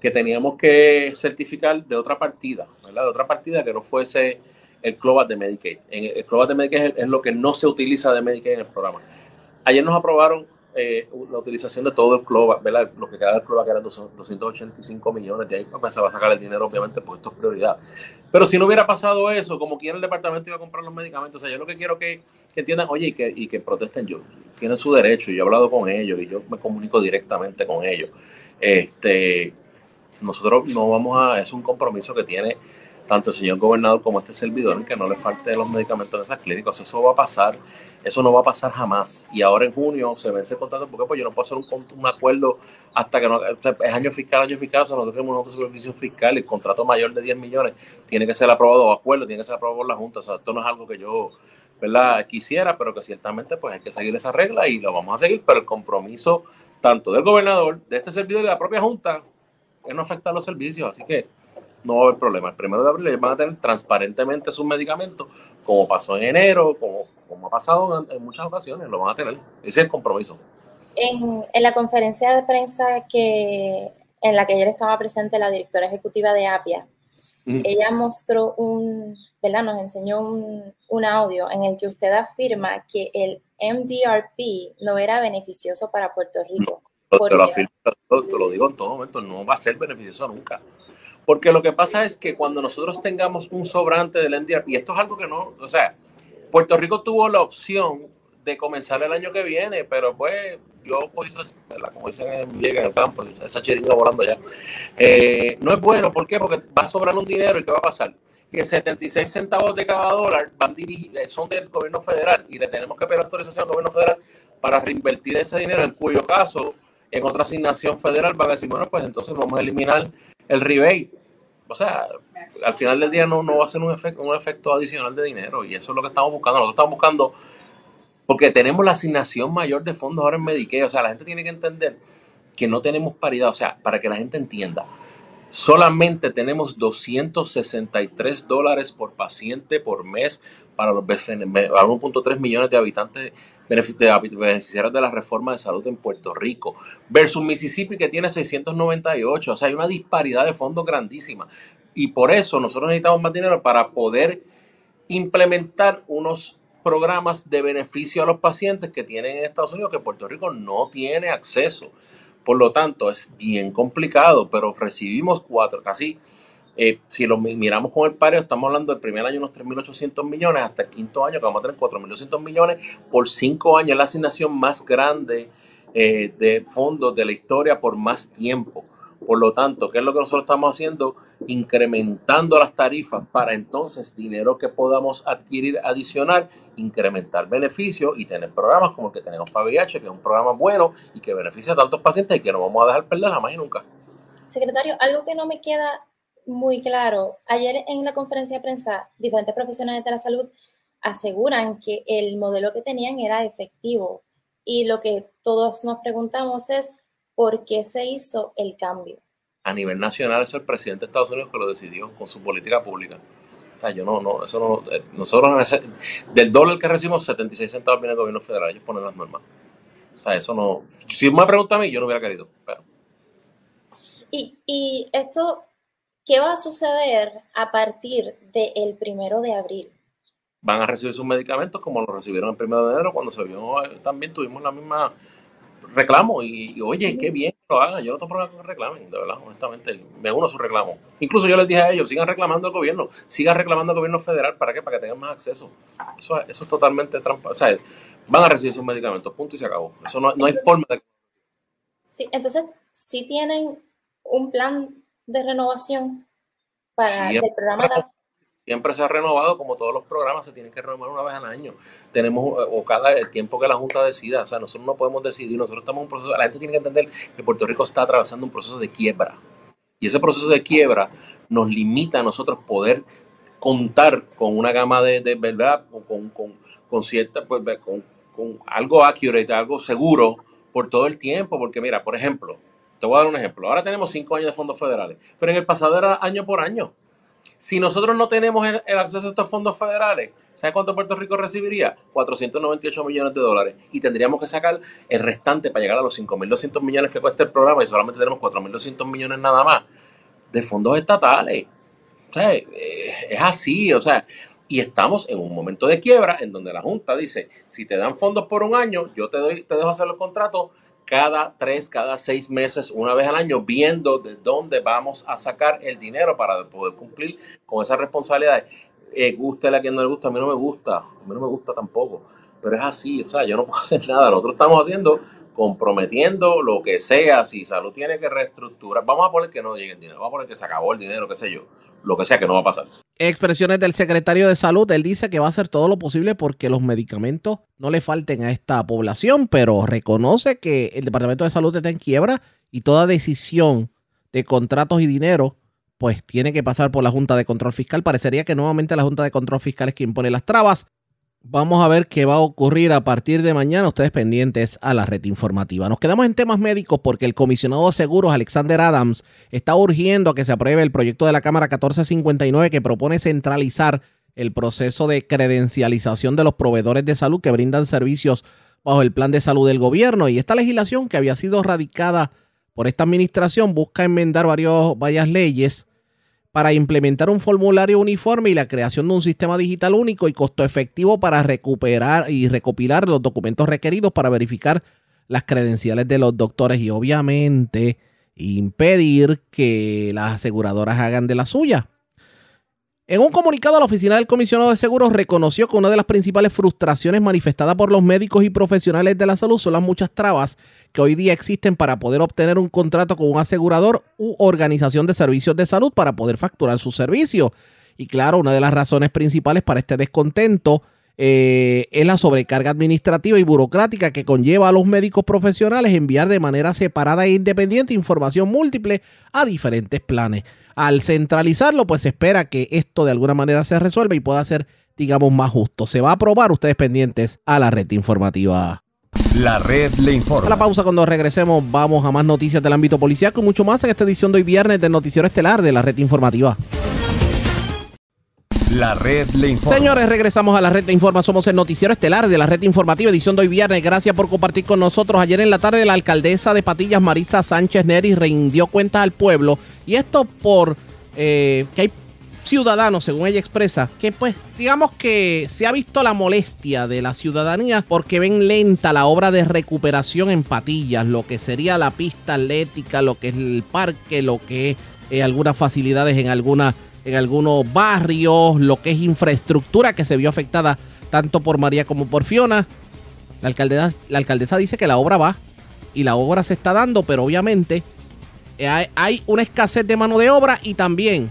que teníamos que certificar de otra partida, ¿verdad? De otra partida que no fuese el CLOVAT de Medicaid. El CLOVAT de Medicaid es lo que no se utiliza de Medicaid en el programa. Ayer nos aprobaron eh, la utilización de todo el CLOVAT, ¿verdad? Lo que queda del CLOVAT que eran 285 millones, de ahí pues, se va a sacar el dinero, obviamente, porque esto es prioridad. Pero si no hubiera pasado eso, como quiera el departamento iba a comprar los medicamentos, o sea, yo lo que quiero que, que entiendan, oye, y que, y que protesten, yo, tienen su derecho, yo he hablado con ellos y yo me comunico directamente con ellos. Este, nosotros no vamos a, es un compromiso que tiene tanto el señor gobernador como este servidor en que no le falte los medicamentos en esas clínicas. Eso va a pasar, eso no va a pasar jamás. Y ahora en junio se vence el contrato porque pues yo no puedo hacer un, acuerdo hasta que no, es año fiscal, año fiscal, o sea, nosotros tenemos una supervisión fiscal y el contrato mayor de 10 millones tiene que ser aprobado o acuerdo, tiene que ser aprobado por la Junta. O sea, esto no es algo que yo ¿verdad? quisiera, pero que ciertamente pues hay que seguir esa regla y lo vamos a seguir, pero el compromiso tanto del gobernador, de este servidor y de la propia Junta es no afectar los servicios, así que no va a haber problema. El primero de abril ellos van a tener transparentemente sus medicamentos, como pasó en enero, como, como ha pasado en, en muchas ocasiones, lo van a tener. Ese es el compromiso. En, en la conferencia de prensa que en la que ayer estaba presente la directora ejecutiva de APIA, Mm. ella mostró un, ¿verdad? Nos enseñó un, un audio en el que usted afirma que el MDRP no era beneficioso para Puerto Rico. Te ¿Por lo, afirmo, te lo digo en todo momento, no va a ser beneficioso nunca. Porque lo que pasa es que cuando nosotros tengamos un sobrante del NDR, y esto es algo que no, o sea, Puerto Rico tuvo la opción de comenzar el año que viene, pero pues yo, pues, como dicen en en el campo, esa chiringa volando ya. Eh, no es bueno, ¿por qué? Porque va a sobrar un dinero y ¿qué va a pasar? Que 76 centavos de cada dólar van eh, son del gobierno federal y le tenemos que pedir autorización al gobierno federal para reinvertir ese dinero, en cuyo caso, en otra asignación federal van a decir, bueno, pues entonces vamos a eliminar el rebate. O sea, al final del día no, no va a ser un efecto, un efecto adicional de dinero y eso es lo que estamos buscando. Nosotros estamos buscando, porque tenemos la asignación mayor de fondos ahora en Medicaid. O sea, la gente tiene que entender que no tenemos paridad. O sea, para que la gente entienda, solamente tenemos 263 dólares por paciente por mes para los BFN, a 1.3 millones de habitantes beneficiarios de la reforma de salud en Puerto Rico, versus Mississippi que tiene 698. O sea, hay una disparidad de fondos grandísima. Y por eso nosotros necesitamos más dinero para poder implementar unos programas de beneficio a los pacientes que tienen en Estados Unidos que Puerto Rico no tiene acceso. Por lo tanto, es bien complicado, pero recibimos cuatro, casi, eh, si lo mi- miramos con el pario, estamos hablando del primer año unos 3.800 millones, hasta el quinto año que vamos a tener 4.200 millones por cinco años, la asignación más grande eh, de fondos de la historia por más tiempo. Por lo tanto, ¿qué es lo que nosotros estamos haciendo? Incrementando las tarifas para entonces dinero que podamos adquirir adicional, incrementar beneficios y tener programas como el que tenemos para VIH, que es un programa bueno y que beneficia a tantos pacientes y que no vamos a dejar perder jamás y nunca. Secretario, algo que no me queda muy claro. Ayer en la conferencia de prensa, diferentes profesionales de la salud aseguran que el modelo que tenían era efectivo. Y lo que todos nos preguntamos es, ¿por qué se hizo el cambio? A nivel nacional, eso es el presidente de Estados Unidos que lo decidió con su política pública. O sea, yo no, no, eso no, eh, nosotros del dólar que recibimos, 76 centavos viene el gobierno federal, ellos ponen las normas. O sea, eso no, si me pregunta a mí, yo no hubiera querido, pero Y, y esto, ¿qué va a suceder a partir del primero de abril? van a recibir sus medicamentos como lo recibieron el primero de enero cuando se vio, eh, también tuvimos la misma reclamo y, y, oye, qué bien que lo hagan, yo no tengo problema con que reclamen, de verdad, honestamente, me uno a su reclamo. Incluso yo les dije a ellos, sigan reclamando al gobierno, sigan reclamando al gobierno federal, ¿para qué? Para que tengan más acceso. Eso, eso es totalmente trampa, o sea, van a recibir sus medicamentos, punto y se acabó. Eso no, no hay forma de... Sí, entonces, sí tienen un plan de renovación para Siempre. el programa de siempre se ha renovado, como todos los programas se tienen que renovar una vez al año. Tenemos, eh, o cada el tiempo que la Junta decida, o sea, nosotros no podemos decidir, nosotros estamos en un proceso, la gente tiene que entender que Puerto Rico está atravesando un proceso de quiebra. Y ese proceso de quiebra nos limita a nosotros poder contar con una gama de, de verdad, con, con, con cierta, pues, con, con algo accurate, algo seguro por todo el tiempo, porque mira, por ejemplo, te voy a dar un ejemplo, ahora tenemos cinco años de fondos federales, pero en el pasado era año por año. Si nosotros no tenemos el, acceso a estos fondos federales, ¿sabe cuánto Puerto Rico recibiría? 498 millones de dólares. Y tendríamos que sacar el restante para llegar a los 5.200 millones que cuesta el programa y solamente tenemos 4.200 millones nada más de fondos estatales. O sea, eh, es así, o sea, y estamos en un momento de quiebra en donde la Junta dice, si te dan fondos por un año, yo te doy, te dejo hacer los contratos cada tres, cada seis meses, una vez al año, viendo de dónde vamos a sacar el dinero para poder cumplir con esas responsabilidades. Eh, guste a quien no le gusta, a mí no me gusta, a mí no me gusta tampoco, pero es así, o sea, yo no puedo hacer nada, nosotros estamos haciendo, comprometiendo lo que sea, si salud tiene que reestructurar, vamos a poner que no llegue el dinero, vamos a poner que se acabó el dinero, qué sé yo, lo que sea que no va a pasar. Expresiones del secretario de salud, él dice que va a hacer todo lo posible porque los medicamentos no le falten a esta población, pero reconoce que el Departamento de Salud está en quiebra y toda decisión de contratos y dinero pues tiene que pasar por la Junta de Control Fiscal. Parecería que nuevamente la Junta de Control Fiscal es quien pone las trabas. Vamos a ver qué va a ocurrir a partir de mañana. Ustedes pendientes a la red informativa. Nos quedamos en temas médicos porque el comisionado de seguros, Alexander Adams, está urgiendo a que se apruebe el proyecto de la Cámara 1459 que propone centralizar el proceso de credencialización de los proveedores de salud que brindan servicios bajo el plan de salud del gobierno. Y esta legislación que había sido radicada por esta administración busca enmendar varios, varias leyes para implementar un formulario uniforme y la creación de un sistema digital único y costo efectivo para recuperar y recopilar los documentos requeridos para verificar las credenciales de los doctores y obviamente impedir que las aseguradoras hagan de la suya. En un comunicado, la oficina del comisionado de seguros reconoció que una de las principales frustraciones manifestadas por los médicos y profesionales de la salud son las muchas trabas que hoy día existen para poder obtener un contrato con un asegurador u organización de servicios de salud para poder facturar sus servicios. Y claro, una de las razones principales para este descontento eh, es la sobrecarga administrativa y burocrática que conlleva a los médicos profesionales enviar de manera separada e independiente información múltiple a diferentes planes. Al centralizarlo, pues se espera que esto de alguna manera se resuelva y pueda ser, digamos, más justo. Se va a aprobar, ustedes pendientes a la red informativa. La red le informa. A la pausa cuando regresemos vamos a más noticias del ámbito policial con mucho más en esta edición de hoy viernes del noticiero estelar de la red informativa. La red le informa. Señores, regresamos a la red de informa. Somos el noticiero estelar de la red informativa, edición de hoy viernes. Gracias por compartir con nosotros. Ayer en la tarde, la alcaldesa de Patillas, Marisa Sánchez Neri, rindió cuenta al pueblo. Y esto por eh, que hay ciudadanos, según ella expresa, que pues digamos que se ha visto la molestia de la ciudadanía porque ven lenta la obra de recuperación en Patillas, lo que sería la pista atlética, lo que es el parque, lo que es eh, algunas facilidades en alguna en algunos barrios, lo que es infraestructura que se vio afectada tanto por María como por Fiona. La alcaldesa, la alcaldesa dice que la obra va y la obra se está dando, pero obviamente eh, hay, hay una escasez de mano de obra y también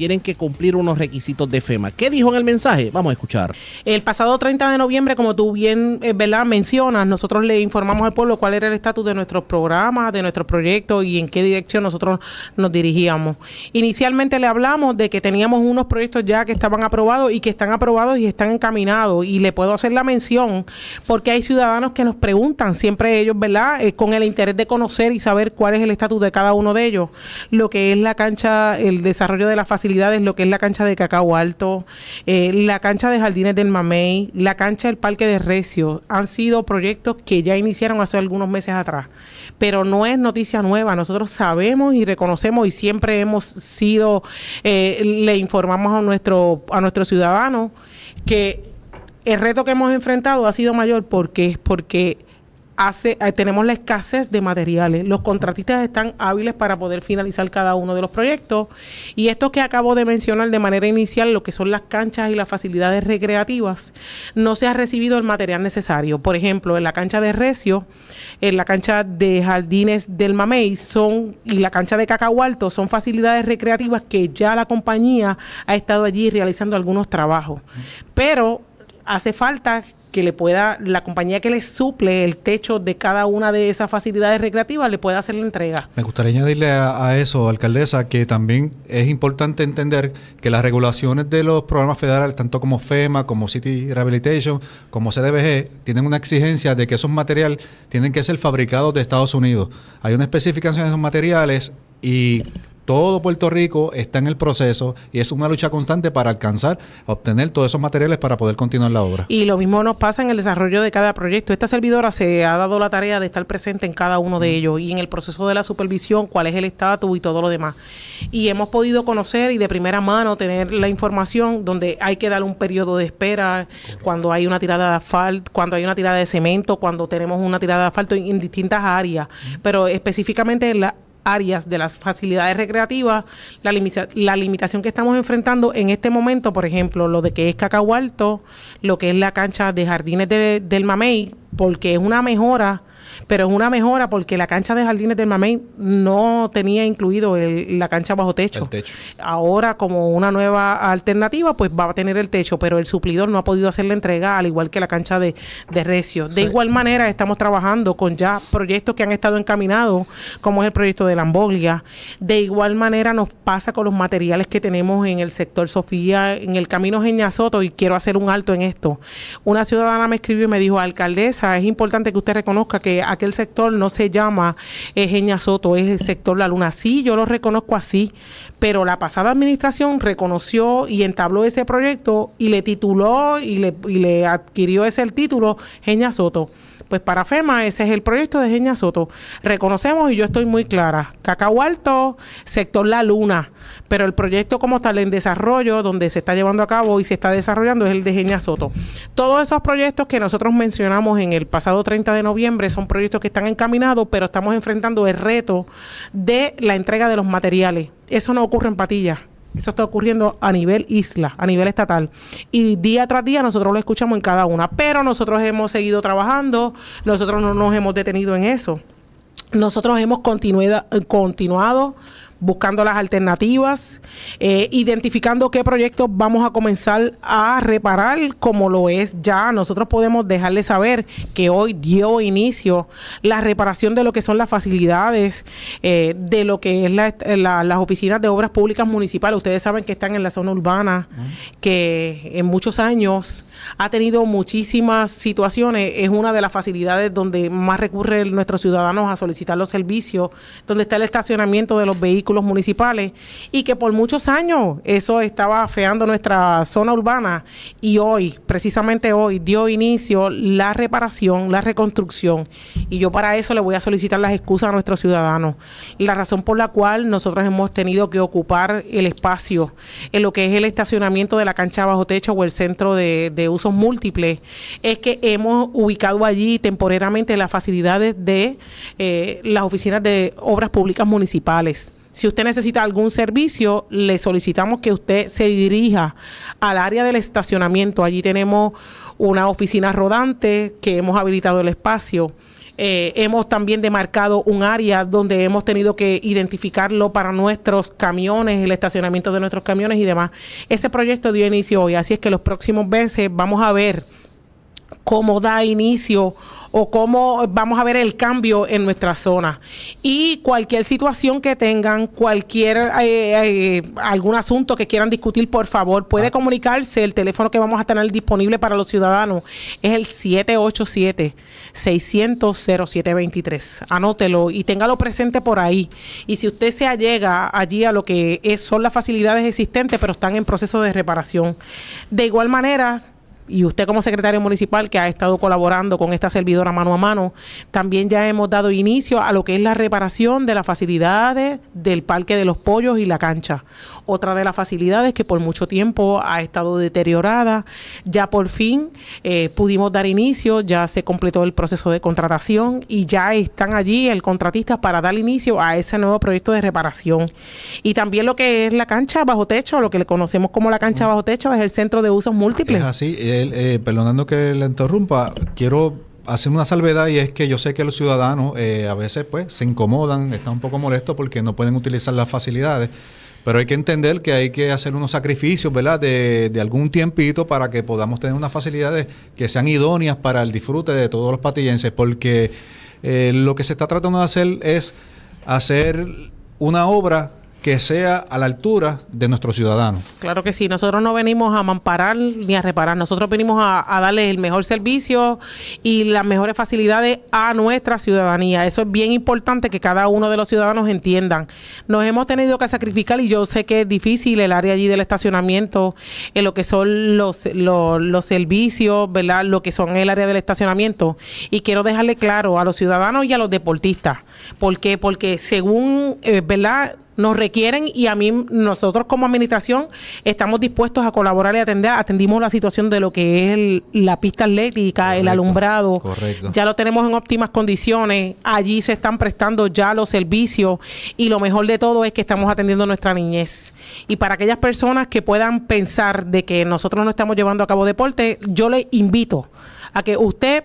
tienen que cumplir unos requisitos de FEMA. ¿Qué dijo en el mensaje? Vamos a escuchar. El pasado 30 de noviembre, como tú bien eh, ¿verdad? mencionas, nosotros le informamos al pueblo cuál era el estatus de nuestros programas, de nuestros proyectos y en qué dirección nosotros nos dirigíamos. Inicialmente le hablamos de que teníamos unos proyectos ya que estaban aprobados y que están aprobados y están encaminados. Y le puedo hacer la mención porque hay ciudadanos que nos preguntan, siempre ellos, ¿verdad? Eh, con el interés de conocer y saber cuál es el estatus de cada uno de ellos. Lo que es la cancha, el desarrollo de la facilidad lo que es la cancha de Cacao Alto, eh, la cancha de Jardines del Mamey, la cancha del Parque de Recio, han sido proyectos que ya iniciaron hace algunos meses atrás, pero no es noticia nueva, nosotros sabemos y reconocemos y siempre hemos sido, eh, le informamos a nuestro, a nuestros ciudadanos que el reto que hemos enfrentado ha sido mayor porque porque eh, tenemos la escasez de materiales. Los contratistas están hábiles para poder finalizar cada uno de los proyectos. Y esto que acabo de mencionar de manera inicial, lo que son las canchas y las facilidades recreativas, no se ha recibido el material necesario. Por ejemplo, en la cancha de Recio, en la cancha de Jardines del Mamey son, y la cancha de Cacao Alto son facilidades recreativas que ya la compañía ha estado allí realizando algunos trabajos. Pero hace falta que le pueda, la compañía que le suple el techo de cada una de esas facilidades recreativas le pueda hacer la entrega. Me gustaría añadirle a, eso, alcaldesa, que también es importante entender que las regulaciones de los programas federales, tanto como FEMA, como City Rehabilitation, como CDBG, tienen una exigencia de que esos materiales tienen que ser fabricados de Estados Unidos. Hay una especificación de esos materiales y todo Puerto Rico está en el proceso y es una lucha constante para alcanzar, obtener todos esos materiales para poder continuar la obra. Y lo mismo nos pasa en el desarrollo de cada proyecto. Esta servidora se ha dado la tarea de estar presente en cada uno de ellos y en el proceso de la supervisión, cuál es el estatus y todo lo demás. Y hemos podido conocer y de primera mano tener la información donde hay que dar un periodo de espera cuando hay una tirada de asfalto, cuando hay una tirada de cemento, cuando tenemos una tirada de asfalto en, en distintas áreas, pero específicamente la áreas de las facilidades recreativas, la, la limitación que estamos enfrentando en este momento, por ejemplo, lo de que es Cacao Alto, lo que es la cancha de jardines del Mamey, porque es una mejora pero es una mejora porque la cancha de Jardines del Mamey no tenía incluido el- la cancha bajo techo. Ahora, como una nueva alternativa, pues va a tener el techo, pero el suplidor no ha podido hacer la entrega, al igual que la cancha de, de Recio. De Sí. igual manera, estamos trabajando con ya proyectos que han estado encaminados, como es el proyecto de Lamboglia. De igual manera, nos pasa con los materiales que tenemos en el sector Sofía, en el camino Geña Soto, y quiero hacer un alto en esto. Una ciudadana me escribió y me dijo, alcaldesa, es importante que usted reconozca que aquel sector no se llama eh, Soto, es el sector La Luna. Sí, yo lo reconozco así, pero la pasada administración reconoció y entabló ese proyecto y le tituló y le, y le adquirió ese título Geña Soto. Pues para FEMA ese es el proyecto de Geña Soto. Reconocemos y yo estoy muy clara. Cacao sector La Luna. Pero el proyecto como tal en desarrollo, donde se está llevando a cabo y se está desarrollando, es el de Geña Soto. Todos esos proyectos que nosotros mencionamos en el pasado 30 de noviembre son proyectos que están encaminados, pero estamos enfrentando el reto de la entrega de los materiales. Eso no ocurre en Patilla. Eso está ocurriendo a nivel isla, a nivel estatal. Y día tras día nosotros lo escuchamos en cada una. Pero nosotros hemos seguido trabajando, nosotros no nos hemos detenido en eso. Nosotros hemos continuado, buscando las alternativas, eh, identificando qué proyectos vamos a comenzar a reparar, como lo es ya. Nosotros podemos dejarles saber que hoy dio inicio la reparación de lo que son las facilidades, eh, de lo que es la- la- las oficinas de obras públicas municipales. Ustedes saben que están en la zona urbana, que en muchos años ha tenido muchísimas situaciones. Es una de las facilidades donde más recurren nuestros ciudadanos a solicitar los servicios, donde está el estacionamiento de los vehículos municipales y que por muchos años eso estaba afeando nuestra zona urbana y hoy, precisamente hoy, dio inicio la reparación, la reconstrucción y yo para eso le voy a solicitar las excusas a nuestros ciudadanos. La razón por la cual nosotros hemos tenido que ocupar el espacio en lo que es el estacionamiento de la cancha bajo techo o el centro de, usos múltiples es que hemos ubicado allí temporariamente las facilidades de eh, las oficinas de obras públicas municipales. Si usted necesita algún servicio, le solicitamos que usted se dirija al área del estacionamiento. Allí tenemos una oficina rodante que hemos habilitado el espacio. Eh, hemos también demarcado un área donde hemos tenido que identificarlo para nuestros camiones, el estacionamiento de nuestros camiones y demás. Ese proyecto dio inicio hoy, así es que los próximos meses vamos a ver cómo da inicio o cómo vamos a ver el cambio en nuestra zona. Y cualquier situación que tengan, cualquier eh, eh, algún asunto que quieran discutir, por favor, puede comunicarse. El teléfono que vamos a tener disponible para los ciudadanos es el 787-600-0723. Anótelo y téngalo presente por ahí. Y si usted se allega allí a lo que es- son las facilidades existentes, pero están en proceso de reparación. De igual manera, y usted como secretario municipal que ha estado colaborando con esta servidora mano a mano, también ya hemos dado inicio a lo que es la reparación de las facilidades del Parque de los Pollos y la cancha. Otra de las facilidades que por mucho tiempo ha estado deteriorada, ya por fin eh, pudimos dar inicio, ya se completó el proceso de contratación y ya están allí el contratista para dar inicio a ese nuevo proyecto de reparación. Y también lo que es la cancha bajo techo, lo que le conocemos como la cancha bajo techo, es el centro de usos múltiples. Es así. Eh, perdonando que le interrumpa, quiero hacer una salvedad y es que yo sé que los ciudadanos eh, a veces pues se incomodan, están un poco molestos porque no pueden utilizar las facilidades. Pero hay que entender que hay que hacer unos sacrificios, ¿verdad? De, de algún tiempito para que podamos tener unas facilidades que sean idóneas para el disfrute de todos los patillenses, porque eh, lo que se está tratando de hacer es hacer una obra que sea a la altura de nuestros ciudadanos. Claro que sí, nosotros no venimos a mamparar ni a reparar, nosotros venimos a, a darle el mejor servicio y las mejores facilidades a nuestra ciudadanía. Eso es bien importante que cada uno de los ciudadanos entiendan. Nos hemos tenido que sacrificar y yo sé que es difícil el área allí del estacionamiento, en lo que son los, los, servicios, ¿verdad? Lo que son el área del estacionamiento. Y quiero dejarle claro a los ciudadanos y a los deportistas. ¿Por qué? Porque según, eh, ¿verdad? Nos requieren y a mí nosotros como administración estamos dispuestos a colaborar y atender atendimos la situación de lo que es el- la pista atlética el alumbrado Correcto. ya lo tenemos en óptimas condiciones allí se están prestando ya los servicios y lo mejor de todo es que estamos atendiendo nuestra niñez y para aquellas personas que puedan pensar de que nosotros no estamos llevando a cabo deporte yo les invito a que usted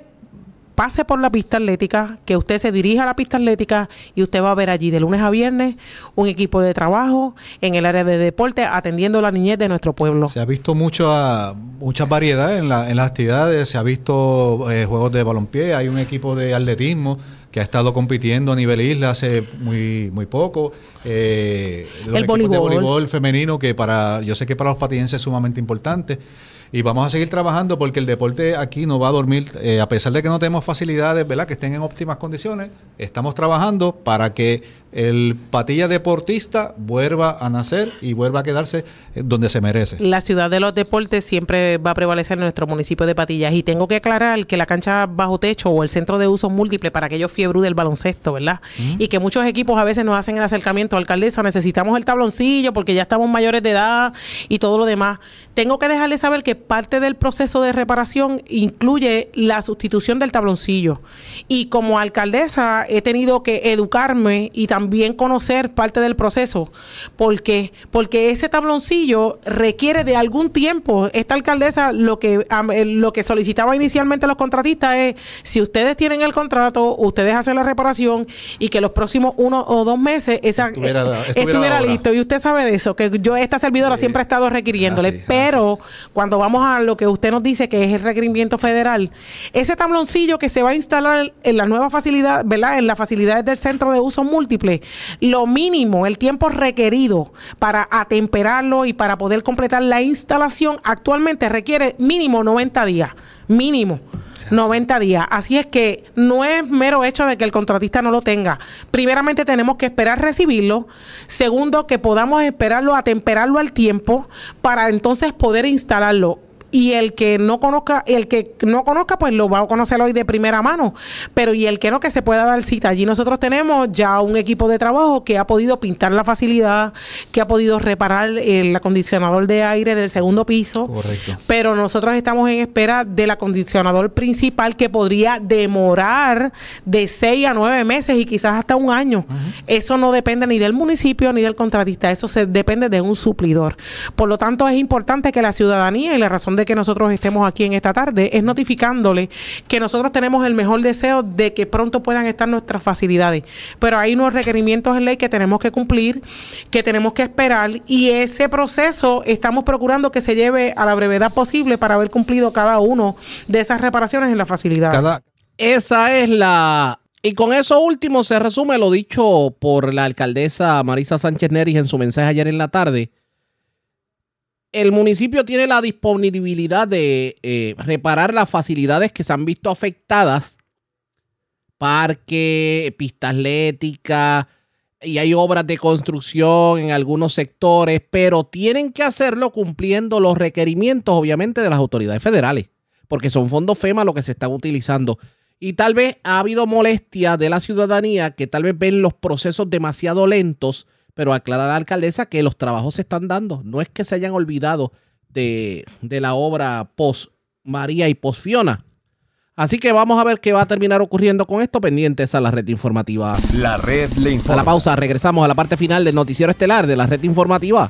pase por la pista atlética, que usted se dirija a la pista atlética y usted va a ver allí de lunes a viernes un equipo de trabajo en el área de deporte atendiendo la niñez de nuestro pueblo. Se ha visto mucho, muchas variedades en, la, en las actividades, se ha visto eh, juegos de balompié, hay un equipo de atletismo que ha estado compitiendo a nivel isla hace muy muy poco. Eh, el voleibol. de voleibol femenino que para yo sé que para los patienses es sumamente importante. Y vamos a seguir trabajando porque el deporte aquí no va a dormir, eh, a pesar de que no tenemos facilidades, ¿verdad? Que estén en óptimas condiciones, estamos trabajando para que el patilla deportista vuelva a nacer y vuelva a quedarse eh, donde se merece. La ciudad de los deportes siempre va a prevalecer en nuestro municipio de Patillas y tengo que aclarar que la cancha bajo techo o el centro de uso múltiple para aquellos fiebrú del baloncesto, ¿verdad? Y que muchos equipos a veces nos hacen el acercamiento, alcaldesa, necesitamos el tabloncillo porque ya estamos mayores de edad y todo lo demás. Tengo que dejarles saber que parte del proceso de reparación incluye la sustitución del tabloncillo. Y como alcaldesa he tenido que educarme y también también conocer parte del proceso. ¿Por qué? Porque ese tabloncillo requiere de algún tiempo. Esta alcaldesa lo que, eh, lo que solicitaba inicialmente a los contratistas es, si ustedes tienen el contrato, ustedes hacen la reparación y que los próximos uno o dos meses esa, estuviera, eh, listo. Y usted sabe de eso, que yo, esta servidora siempre he estado requiriéndole. pero cuando vamos a lo que usted nos dice que es el requerimiento federal, ese tabloncillo que se va a instalar en la nueva facilidad, ¿verdad? En las facilidades del centro de uso múltiple, lo mínimo, el tiempo requerido para atemperarlo y para poder completar la instalación actualmente requiere mínimo 90 días, mínimo. 90 días. Así es que no es mero hecho de que el contratista no lo tenga. Primeramente tenemos que esperar recibirlo. Segundo, que podamos esperarlo, atemperarlo al tiempo para entonces poder instalarlo y el que no conozca, el que no conozca, pues lo va a conocer hoy de primera mano. Pero y el que no, que se pueda dar cita. Allí nosotros tenemos ya un equipo de trabajo que ha podido pintar la facilidad, que ha podido reparar el acondicionador de aire del segundo piso. Correcto. Pero nosotros estamos en espera del acondicionador principal que podría demorar de seis a nueve meses y quizás hasta un año. Eso no depende ni del municipio ni del contratista, eso se depende de un suplidor. Por lo tanto, es importante que la ciudadanía y la razón de que nosotros estemos aquí en esta tarde es notificándole que nosotros tenemos el mejor deseo de que pronto puedan estar nuestras facilidades. Pero hay unos requerimientos en ley que tenemos que cumplir, que tenemos que esperar y ese proceso estamos procurando que se lleve a la brevedad posible para haber cumplido cada uno de esas reparaciones en la facilidad. Esa es la y con eso último se resume lo dicho por la alcaldesa Marisa Sánchez Neris en su mensaje ayer en la tarde el municipio tiene la disponibilidad de eh, reparar las facilidades que se han visto afectadas, parque, pista atlética, y hay obras de construcción en algunos sectores, pero tienen que hacerlo cumpliendo los requerimientos, obviamente, de las autoridades federales, porque son fondos FEMA lo que se están utilizando. Y tal vez ha habido molestia de la ciudadanía que tal vez ven los procesos demasiado lentos pero aclara a la alcaldesa que los trabajos se están dando. No es que se hayan olvidado de, la obra post María y post Fiona. Así que vamos a ver qué va a terminar ocurriendo con esto, pendientes a la red informativa. La red le informa. A la pausa, regresamos a la parte final del noticiero estelar de la red informativa.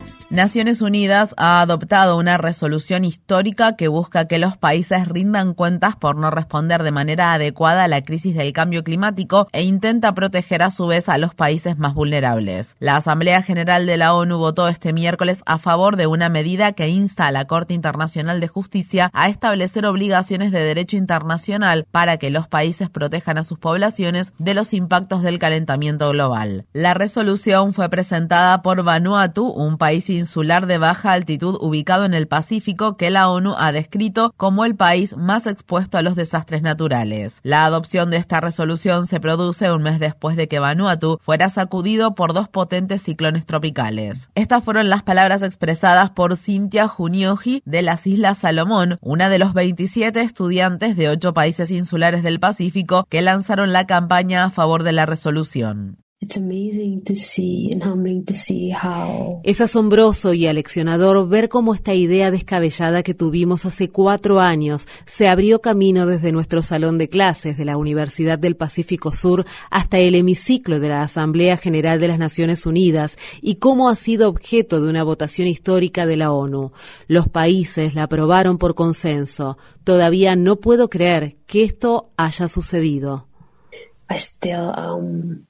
Naciones Unidas ha adoptado una resolución histórica que busca que los países rindan cuentas por no responder de manera adecuada a la crisis del cambio climático e intenta proteger a su vez a los países más vulnerables. La Asamblea General de la ONU votó este miércoles a favor de una medida que insta a la Corte Internacional de Justicia a establecer obligaciones de derecho internacional para que los países protejan a sus poblaciones de los impactos del calentamiento global. La resolución fue presentada por Vanuatu, un país insular de baja altitud ubicado en el Pacífico que la ONU ha descrito como el país más expuesto a los desastres naturales. La adopción de esta resolución se produce un mes después de que Vanuatu fuera sacudido por dos potentes ciclones tropicales. Estas fueron las palabras expresadas por Cynthia Junioji de las Islas Salomón, una de los 27 estudiantes de ocho países insulares del Pacífico que lanzaron la campaña a favor de la resolución. Es asombroso y aleccionador ver cómo esta idea descabellada que tuvimos hace cuatro años se abrió camino desde nuestro salón de clases de la Universidad del Pacífico Sur hasta el hemiciclo de la Asamblea General de las Naciones Unidas y cómo ha sido objeto de una votación histórica de la ONU. Los países la aprobaron por consenso. Todavía no puedo creer que esto haya sucedido. Um,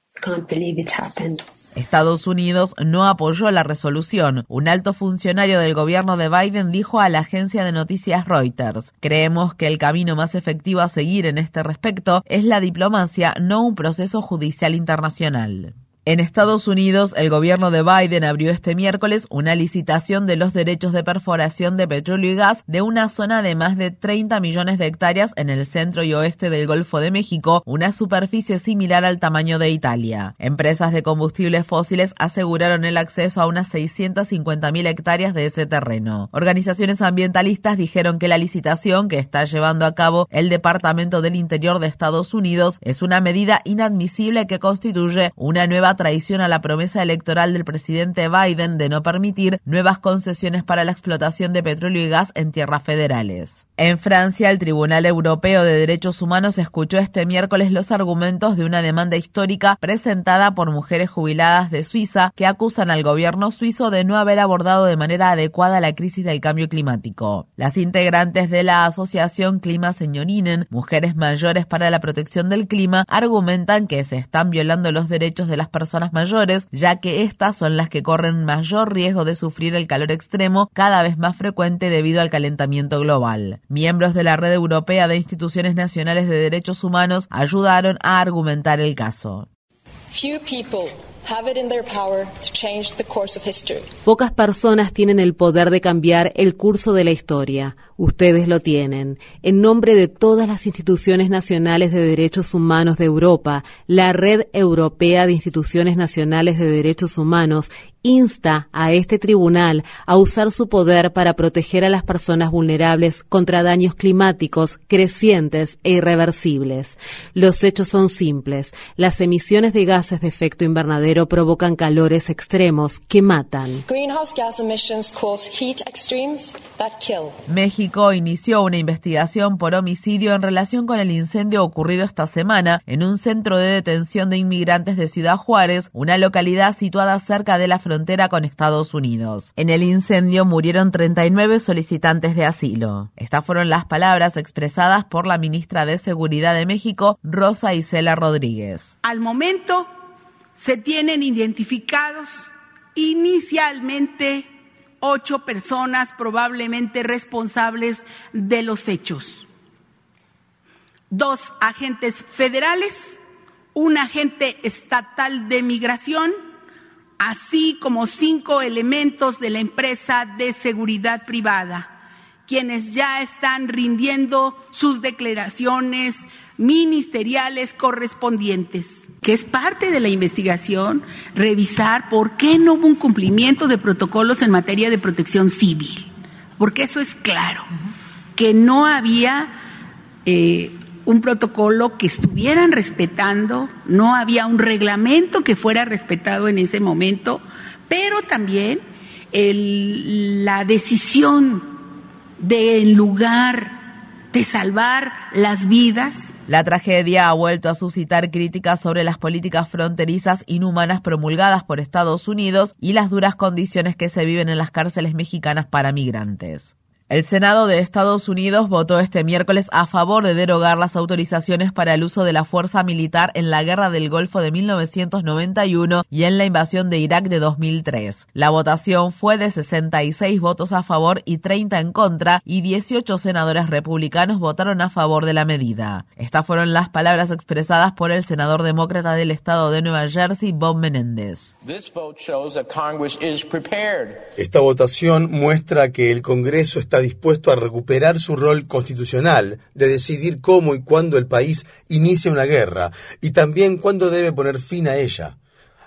Estados Unidos no apoyó la resolución. Un alto funcionario del gobierno de Biden dijo a la agencia de noticias Reuters, creemos que el camino más efectivo a seguir en este respecto es la diplomacia, no un proceso judicial internacional. En Estados Unidos, el gobierno de Biden abrió este miércoles una licitación de los derechos de perforación de petróleo y gas de una zona de más de 30 millones de hectáreas en el centro y oeste del Golfo de México, una superficie similar al tamaño de Italia. Empresas de combustibles fósiles aseguraron el acceso a unas 650.000 hectáreas de ese terreno. Organizaciones ambientalistas dijeron que la licitación que está llevando a cabo el Departamento del Interior de Estados Unidos es una medida inadmisible que constituye una nueva traición a la promesa electoral del presidente Biden de no permitir nuevas concesiones para la explotación de petróleo y gas en tierras federales. En Francia, el Tribunal Europeo de Derechos Humanos escuchó este miércoles los argumentos de una demanda histórica presentada por mujeres jubiladas de Suiza que acusan al gobierno suizo de no haber abordado de manera adecuada la crisis del cambio climático. Las integrantes de la asociación Clima Señorinen, Mujeres Mayores para la Protección del Clima, argumentan que se están violando los derechos de las personas personas mayores, ya que estas son las que corren mayor riesgo de sufrir el calor extremo cada vez más frecuente debido al calentamiento global. Miembros de la Red Europea de Instituciones Nacionales de Derechos Humanos ayudaron a argumentar el caso. Pocas personas tienen el poder de cambiar el curso de la historia. Ustedes lo tienen. En nombre de todas las instituciones nacionales de derechos humanos de Europa, la Red Europea de Instituciones Nacionales de Derechos Humanos insta a este tribunal a usar su poder para proteger a las personas vulnerables contra daños climáticos crecientes e irreversibles. Los hechos son simples. Las emisiones de gases de efecto invernadero provocan calores extremos que matan. México inició una investigación por homicidio en relación con el incendio ocurrido esta semana en un centro de detención de inmigrantes de Ciudad Juárez, una localidad situada cerca de la frontera frontera con Estados Unidos. En el incendio murieron 39 solicitantes de asilo. Estas fueron las palabras expresadas por la ministra de Seguridad de México, Rosa Isela Rodríguez. Al momento se tienen identificados inicialmente ocho personas probablemente responsables de los hechos. Dos agentes federales, un agente estatal de migración, así como cinco elementos de la empresa de seguridad privada, quienes ya están rindiendo sus declaraciones ministeriales correspondientes, que es parte de la investigación, revisar por qué no hubo un cumplimiento de protocolos en materia de protección civil, porque eso es claro, que no había eh, un protocolo que estuvieran respetando, no había un reglamento que fuera respetado en ese momento, pero también la decisión de en lugar de salvar las vidas. La tragedia ha vuelto a suscitar críticas sobre las políticas fronterizas inhumanas promulgadas por Estados Unidos y las duras condiciones que se viven en las cárceles mexicanas para migrantes. El Senado de Estados Unidos votó este miércoles a favor de derogar las autorizaciones para el uso de la fuerza militar en la Guerra del Golfo de 1991 y en la invasión de Irak de 2003. La votación fue de 66 votos a favor y 30 en contra y 18 senadores republicanos votaron a favor de la medida. Estas fueron las palabras expresadas por el senador demócrata del estado de Nueva Jersey, Bob Menéndez. Esta votación muestra que el Congreso está dispuesto a recuperar su rol constitucional de decidir cómo y cuándo el país inicia una guerra y también cuándo debe poner fin a ella.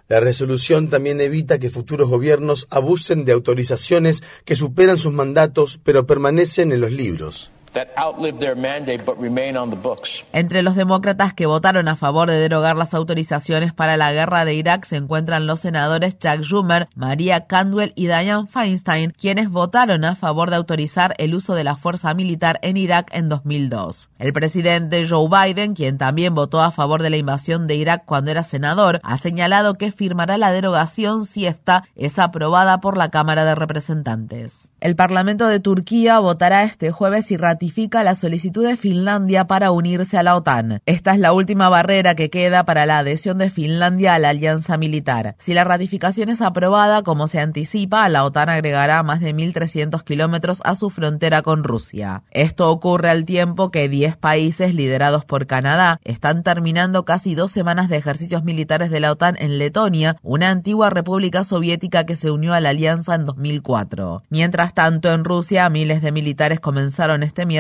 La resolución también evita que futuros gobiernos abusen de autorizaciones que superan sus mandatos pero permanecen en los libros. Entre los demócratas que votaron a favor de derogar las autorizaciones para la guerra de Irak se encuentran los senadores Chuck Schumer, Maria Candwell y Dianne Feinstein, quienes votaron a favor de autorizar el uso de la fuerza militar en Irak en 2002. El presidente Joe Biden, quien también votó a favor de la invasión de Irak cuando era senador, ha señalado que firmará la derogación si esta es aprobada por la Cámara de Representantes. El Parlamento de Turquía votará este jueves y la solicitud de Finlandia para unirse a la OTAN. Esta es la última barrera que queda para la adhesión de Finlandia a la alianza militar. Si la ratificación es aprobada, como se anticipa, la OTAN agregará más de 1.300 kilómetros a su frontera con Rusia. Esto ocurre al tiempo que 10 países liderados por Canadá están terminando casi dos semanas de ejercicios militares de la OTAN en Letonia, una antigua república soviética que se unió a la alianza en 2004. Mientras tanto, en Rusia, miles de militares comenzaron este miércoles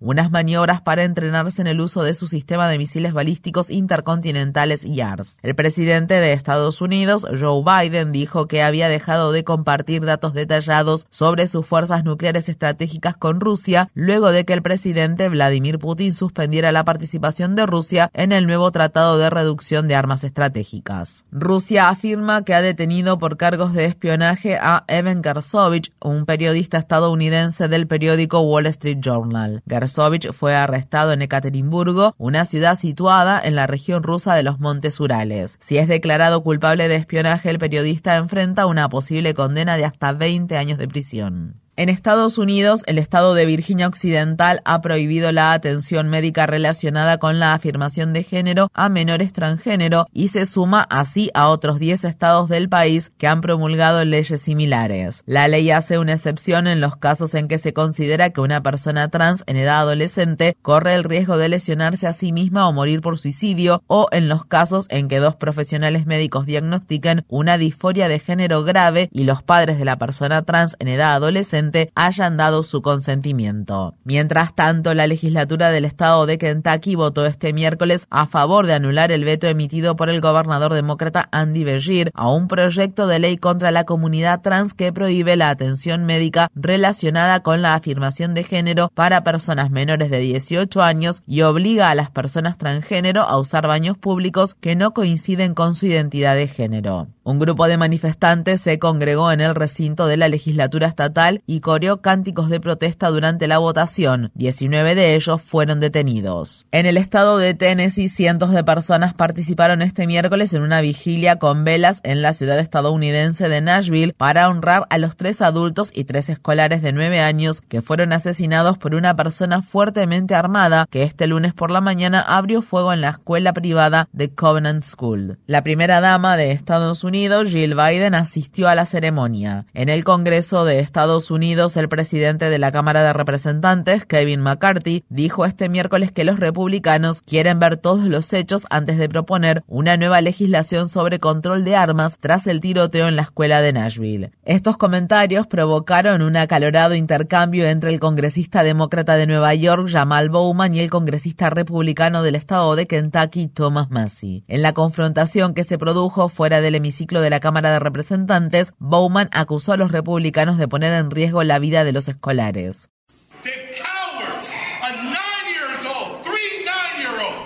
unas maniobras para entrenarse en el uso de su sistema de misiles balísticos intercontinentales YARS. El presidente de Estados Unidos, Joe Biden, dijo que había dejado de compartir datos detallados sobre sus fuerzas nucleares estratégicas con Rusia luego de que el presidente Vladimir Putin suspendiera la participación de Rusia en el nuevo Tratado de Reducción de Armas Estratégicas. Rusia afirma que ha detenido por cargos de espionaje a Evan Gersovich, un periodista estadounidense del periódico Wall Street Journal. Gersovich fue arrestado en Ekaterimburgo, una ciudad situada en la región rusa de los Montes Urales. Si es declarado culpable de espionaje, el periodista enfrenta una posible condena de hasta 20 años de prisión. En Estados Unidos, el estado de Virginia Occidental ha prohibido la atención médica relacionada con la afirmación de género a menores transgénero y se suma así a otros 10 estados del país que han promulgado leyes similares. La ley hace una excepción en los casos en que se considera que una persona trans en edad adolescente corre el riesgo de lesionarse a sí misma o morir por suicidio o en los casos en que dos profesionales médicos diagnostiquen una disforia de género grave y los padres de la persona trans en edad adolescente hayan dado su consentimiento. Mientras tanto, la legislatura del estado de Kentucky votó este miércoles a favor de anular el veto emitido por el gobernador demócrata Andy Beshear a un proyecto de ley contra la comunidad trans que prohíbe la atención médica relacionada con la afirmación de género para personas menores de 18 años y obliga a las personas transgénero a usar baños públicos que no coinciden con su identidad de género. Un grupo de manifestantes se congregó en el recinto de la legislatura estatal y coreó cánticos de protesta durante la votación. 19 de ellos fueron detenidos. En el estado de Tennessee, cientos de personas participaron este miércoles en una vigilia con velas en la ciudad estadounidense de Nashville para honrar a los tres adultos y tres escolares de 9 años que fueron asesinados por una persona fuertemente armada que este lunes por la mañana abrió fuego en la escuela privada de Covenant School. La primera dama de Estados Unidos, Jill Biden, asistió a la ceremonia. En el Congreso de Estados Unidos, el presidente de la Cámara de Representantes, Kevin McCarthy, dijo este miércoles que los republicanos quieren ver todos los hechos antes de proponer una nueva legislación sobre control de armas tras el tiroteo en la escuela de Nashville. Estos comentarios provocaron un acalorado intercambio entre el congresista demócrata de Nueva York, Jamal Bowman, y el congresista republicano del estado de Kentucky, Thomas Massey. En la confrontación que se produjo fuera del hemiciclo de la Cámara de Representantes, Bowman acusó a los republicanos de poner en riesgo la vida de los escolares.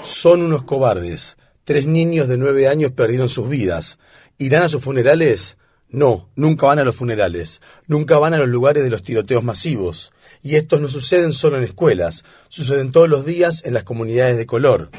Son unos cobardes. Tres niños de nueve años perdieron sus vidas. ¿Irán a sus funerales? No, nunca van a los funerales. Nunca van a los lugares de los tiroteos masivos. Y estos no suceden solo en escuelas, suceden todos los días en las comunidades de color.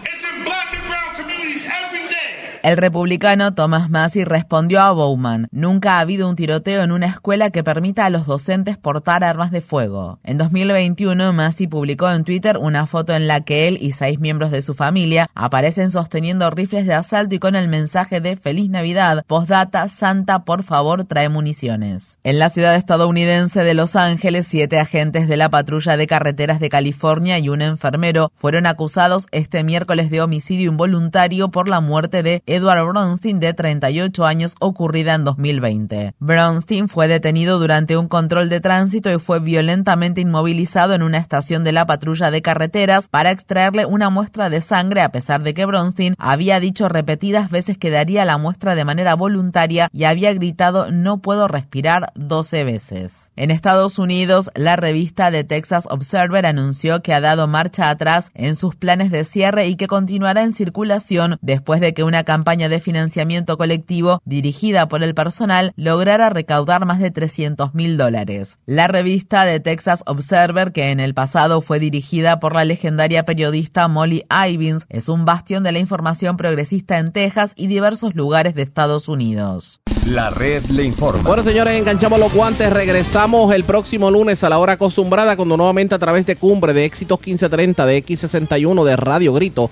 El republicano Thomas Massey respondió a Bowman, nunca ha habido un tiroteo en una escuela que permita a los docentes portar armas de fuego. En 2021, Massey publicó en Twitter una foto en la que él y seis miembros de su familia aparecen sosteniendo rifles de asalto y con el mensaje de Feliz Navidad, postdata, Santa, por favor, trae municiones. En la ciudad estadounidense de Los Ángeles, siete agentes de la patrulla de carreteras de California y un enfermero fueron acusados este miércoles de homicidio involuntario por la muerte de Edward Bronstein, de 38 años, ocurrida en 2020. Bronstein fue detenido durante un control de tránsito y fue violentamente inmovilizado en una estación de la patrulla de carreteras para extraerle una muestra de sangre a pesar de que Bronstein había dicho repetidas veces que daría la muestra de manera voluntaria y había gritado no puedo respirar 12 veces. En Estados Unidos, la revista The Texas Observer anunció que ha dado marcha atrás en sus planes de cierre y que continuará en circulación después de que una campaña de financiamiento colectivo dirigida por el personal lograra recaudar más de 300 mil dólares. La revista The Texas Observer, que en el pasado fue dirigida por la legendaria periodista Molly Ivins, es un bastión de la información progresista en Texas y diversos lugares de Estados Unidos. La red le informa. Bueno, señores, enganchamos los guantes. Regresamos el próximo lunes a la hora acostumbrada, cuando nuevamente a través de Cumbre, de Éxitos 1530, de X61, de Radio Grito